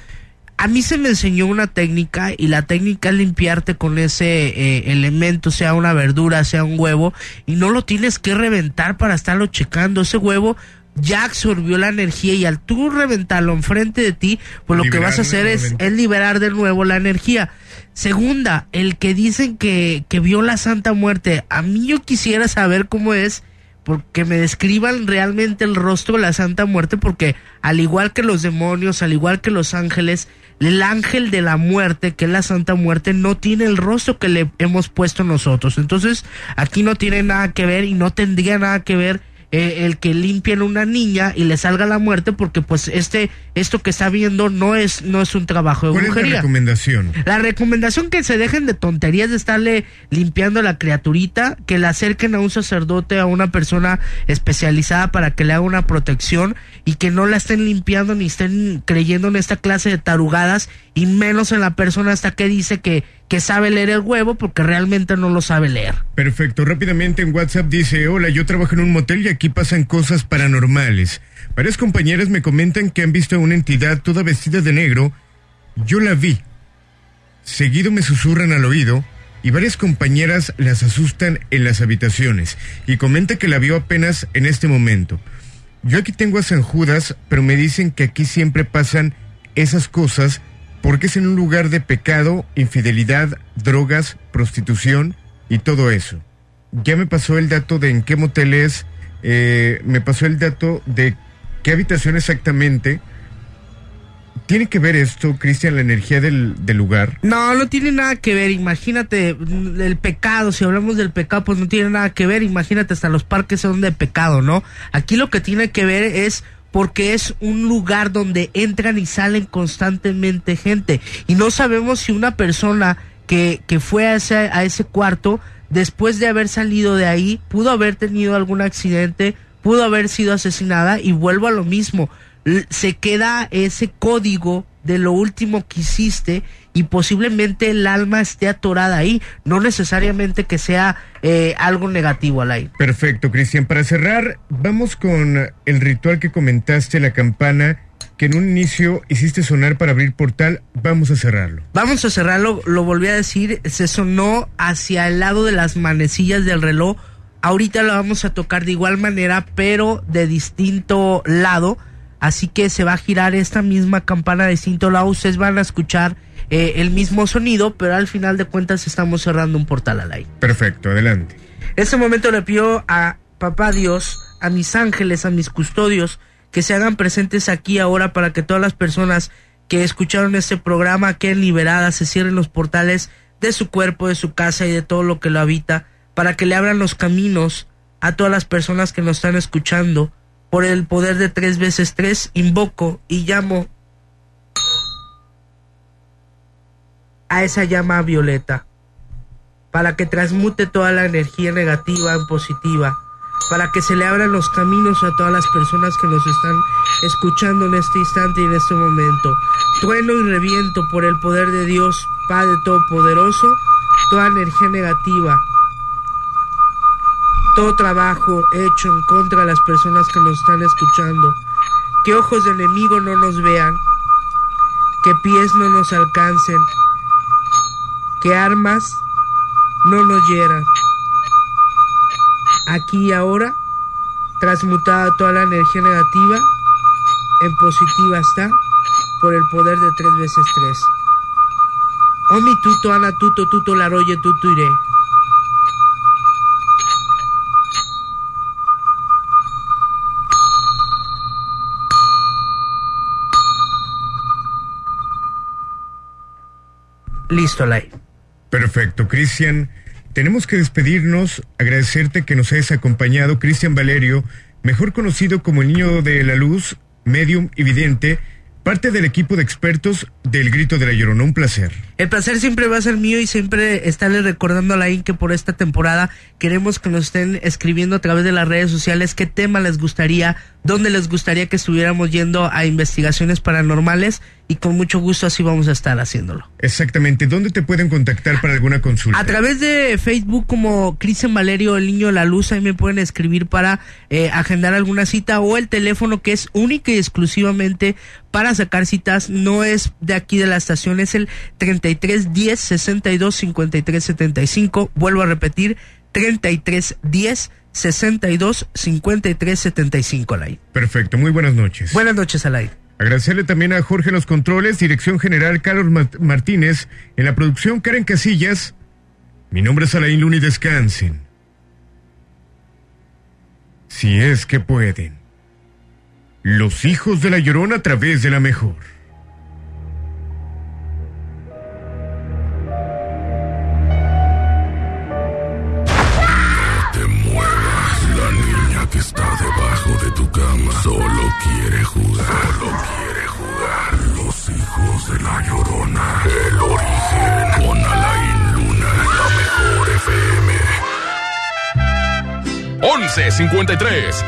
A mí se me enseñó una técnica y la técnica es limpiarte con ese eh, elemento, sea una verdura, sea un huevo, y no lo tienes que reventar para estarlo checando. Ese huevo ya absorbió la energía y al tú reventarlo enfrente de ti, pues lo que vas a hacer es, es liberar de nuevo la energía. Segunda, el que dicen que, que vio la Santa Muerte, a mí yo quisiera saber cómo es, porque me describan realmente el rostro de la Santa Muerte, porque al igual que los demonios, al igual que los ángeles, el ángel de la muerte, que es la Santa Muerte, no tiene el rostro que le hemos puesto nosotros. Entonces, aquí no tiene nada que ver y no tendría nada que ver eh, el que limpien una niña y le salga la muerte, porque pues este, esto que está viendo no es, no es un trabajo de ¿Cuál es la recomendación? La recomendación que se dejen de tonterías de estarle limpiando a la criaturita, que la acerquen a un sacerdote, a una persona especializada para que le haga una protección y que no la estén limpiando ni estén creyendo en esta clase de tarugadas y menos en la persona hasta que dice que, que sabe leer el huevo porque realmente no lo sabe leer. Perfecto, rápidamente en WhatsApp dice, hola, yo trabajo en un motel y aquí pasan cosas paranormales. Varias compañeras me comentan que han visto a una entidad toda vestida de negro. Yo la vi. Seguido me susurran al oído y varias compañeras las asustan en las habitaciones y comenta que la vio apenas en este momento. Yo aquí tengo a San Judas, pero me dicen que aquí siempre pasan esas cosas porque es en un lugar de pecado, infidelidad, drogas, prostitución y todo eso. Ya me pasó el dato de en qué motel es, eh, me pasó el dato de qué habitación exactamente. ¿Tiene que ver esto, Cristian, la energía del, del lugar? No, no tiene nada que ver. Imagínate el pecado. Si hablamos del pecado, pues no tiene nada que ver. Imagínate, hasta los parques son de pecado, ¿no? Aquí lo que tiene que ver es porque es un lugar donde entran y salen constantemente gente. Y no sabemos si una persona que, que fue a ese, a ese cuarto, después de haber salido de ahí, pudo haber tenido algún accidente, pudo haber sido asesinada y vuelvo a lo mismo. Se queda ese código de lo último que hiciste y posiblemente el alma esté atorada ahí, no necesariamente que sea eh, algo negativo al aire. Perfecto, Cristian. Para cerrar, vamos con el ritual que comentaste, la campana que en un inicio hiciste sonar para abrir portal, vamos a cerrarlo. Vamos a cerrarlo, lo volví a decir, se sonó hacia el lado de las manecillas del reloj. Ahorita lo vamos a tocar de igual manera, pero de distinto lado. Así que se va a girar esta misma campana de distinto lado. Ustedes van a escuchar eh, el mismo sonido, pero al final de cuentas estamos cerrando un portal al aire. Perfecto, adelante. En este momento le pido a Papá Dios, a mis ángeles, a mis custodios, que se hagan presentes aquí ahora para que todas las personas que escucharon este programa queden liberadas, se cierren los portales de su cuerpo, de su casa y de todo lo que lo habita, para que le abran los caminos a todas las personas que nos están escuchando. Por el poder de tres veces tres, invoco y llamo a esa llama violeta, para que transmute toda la energía negativa en positiva para que se le abran los caminos a todas las personas que nos están escuchando en este instante y en este momento. Trueno y reviento por el poder de Dios, Padre Todopoderoso, toda energía negativa, todo trabajo hecho en contra de las personas que nos están escuchando. Que ojos de enemigo no nos vean, que pies no nos alcancen, que armas no nos hieran aquí y ahora, transmutada toda la energía negativa en positiva está por el poder de tres veces tres. Omi tuto ana tuto tuto laroye tuto iré. Listo, Lai. Perfecto, Cristian. Tenemos que despedirnos, agradecerte que nos hayas acompañado, Cristian Valerio, mejor conocido como el niño de la luz, medium y vidente, parte del equipo de expertos del Grito de la Llorona. Un placer. El placer siempre va a ser mío y siempre estarle recordando a la IN que por esta temporada queremos que nos estén escribiendo a través de las redes sociales qué tema les gustaría, dónde les gustaría que estuviéramos yendo a investigaciones paranormales y con mucho gusto así vamos a estar haciéndolo. Exactamente. ¿Dónde te pueden contactar para alguna consulta? A través de Facebook como Cristian Valerio, el niño de la luz, ahí me pueden escribir para eh, agendar alguna cita o el teléfono que es única y exclusivamente para sacar citas, no es de aquí de la estación, es el 33 10 62 53 75. Vuelvo a repetir, 33 10 62 53 75 al aire. Perfecto, muy buenas noches. Buenas noches al aire. Agradecerle también a Jorge Los Controles, Dirección General Carlos Martínez, en la producción Karen Casillas. Mi nombre es Alain Luna y descansen. Si es que pueden. Los hijos de la llorona a través de la mejor. Solo quiere jugar. Solo quiere jugar. Los hijos de la llorona. El origen con Alain Luna, la mejor FM. 1153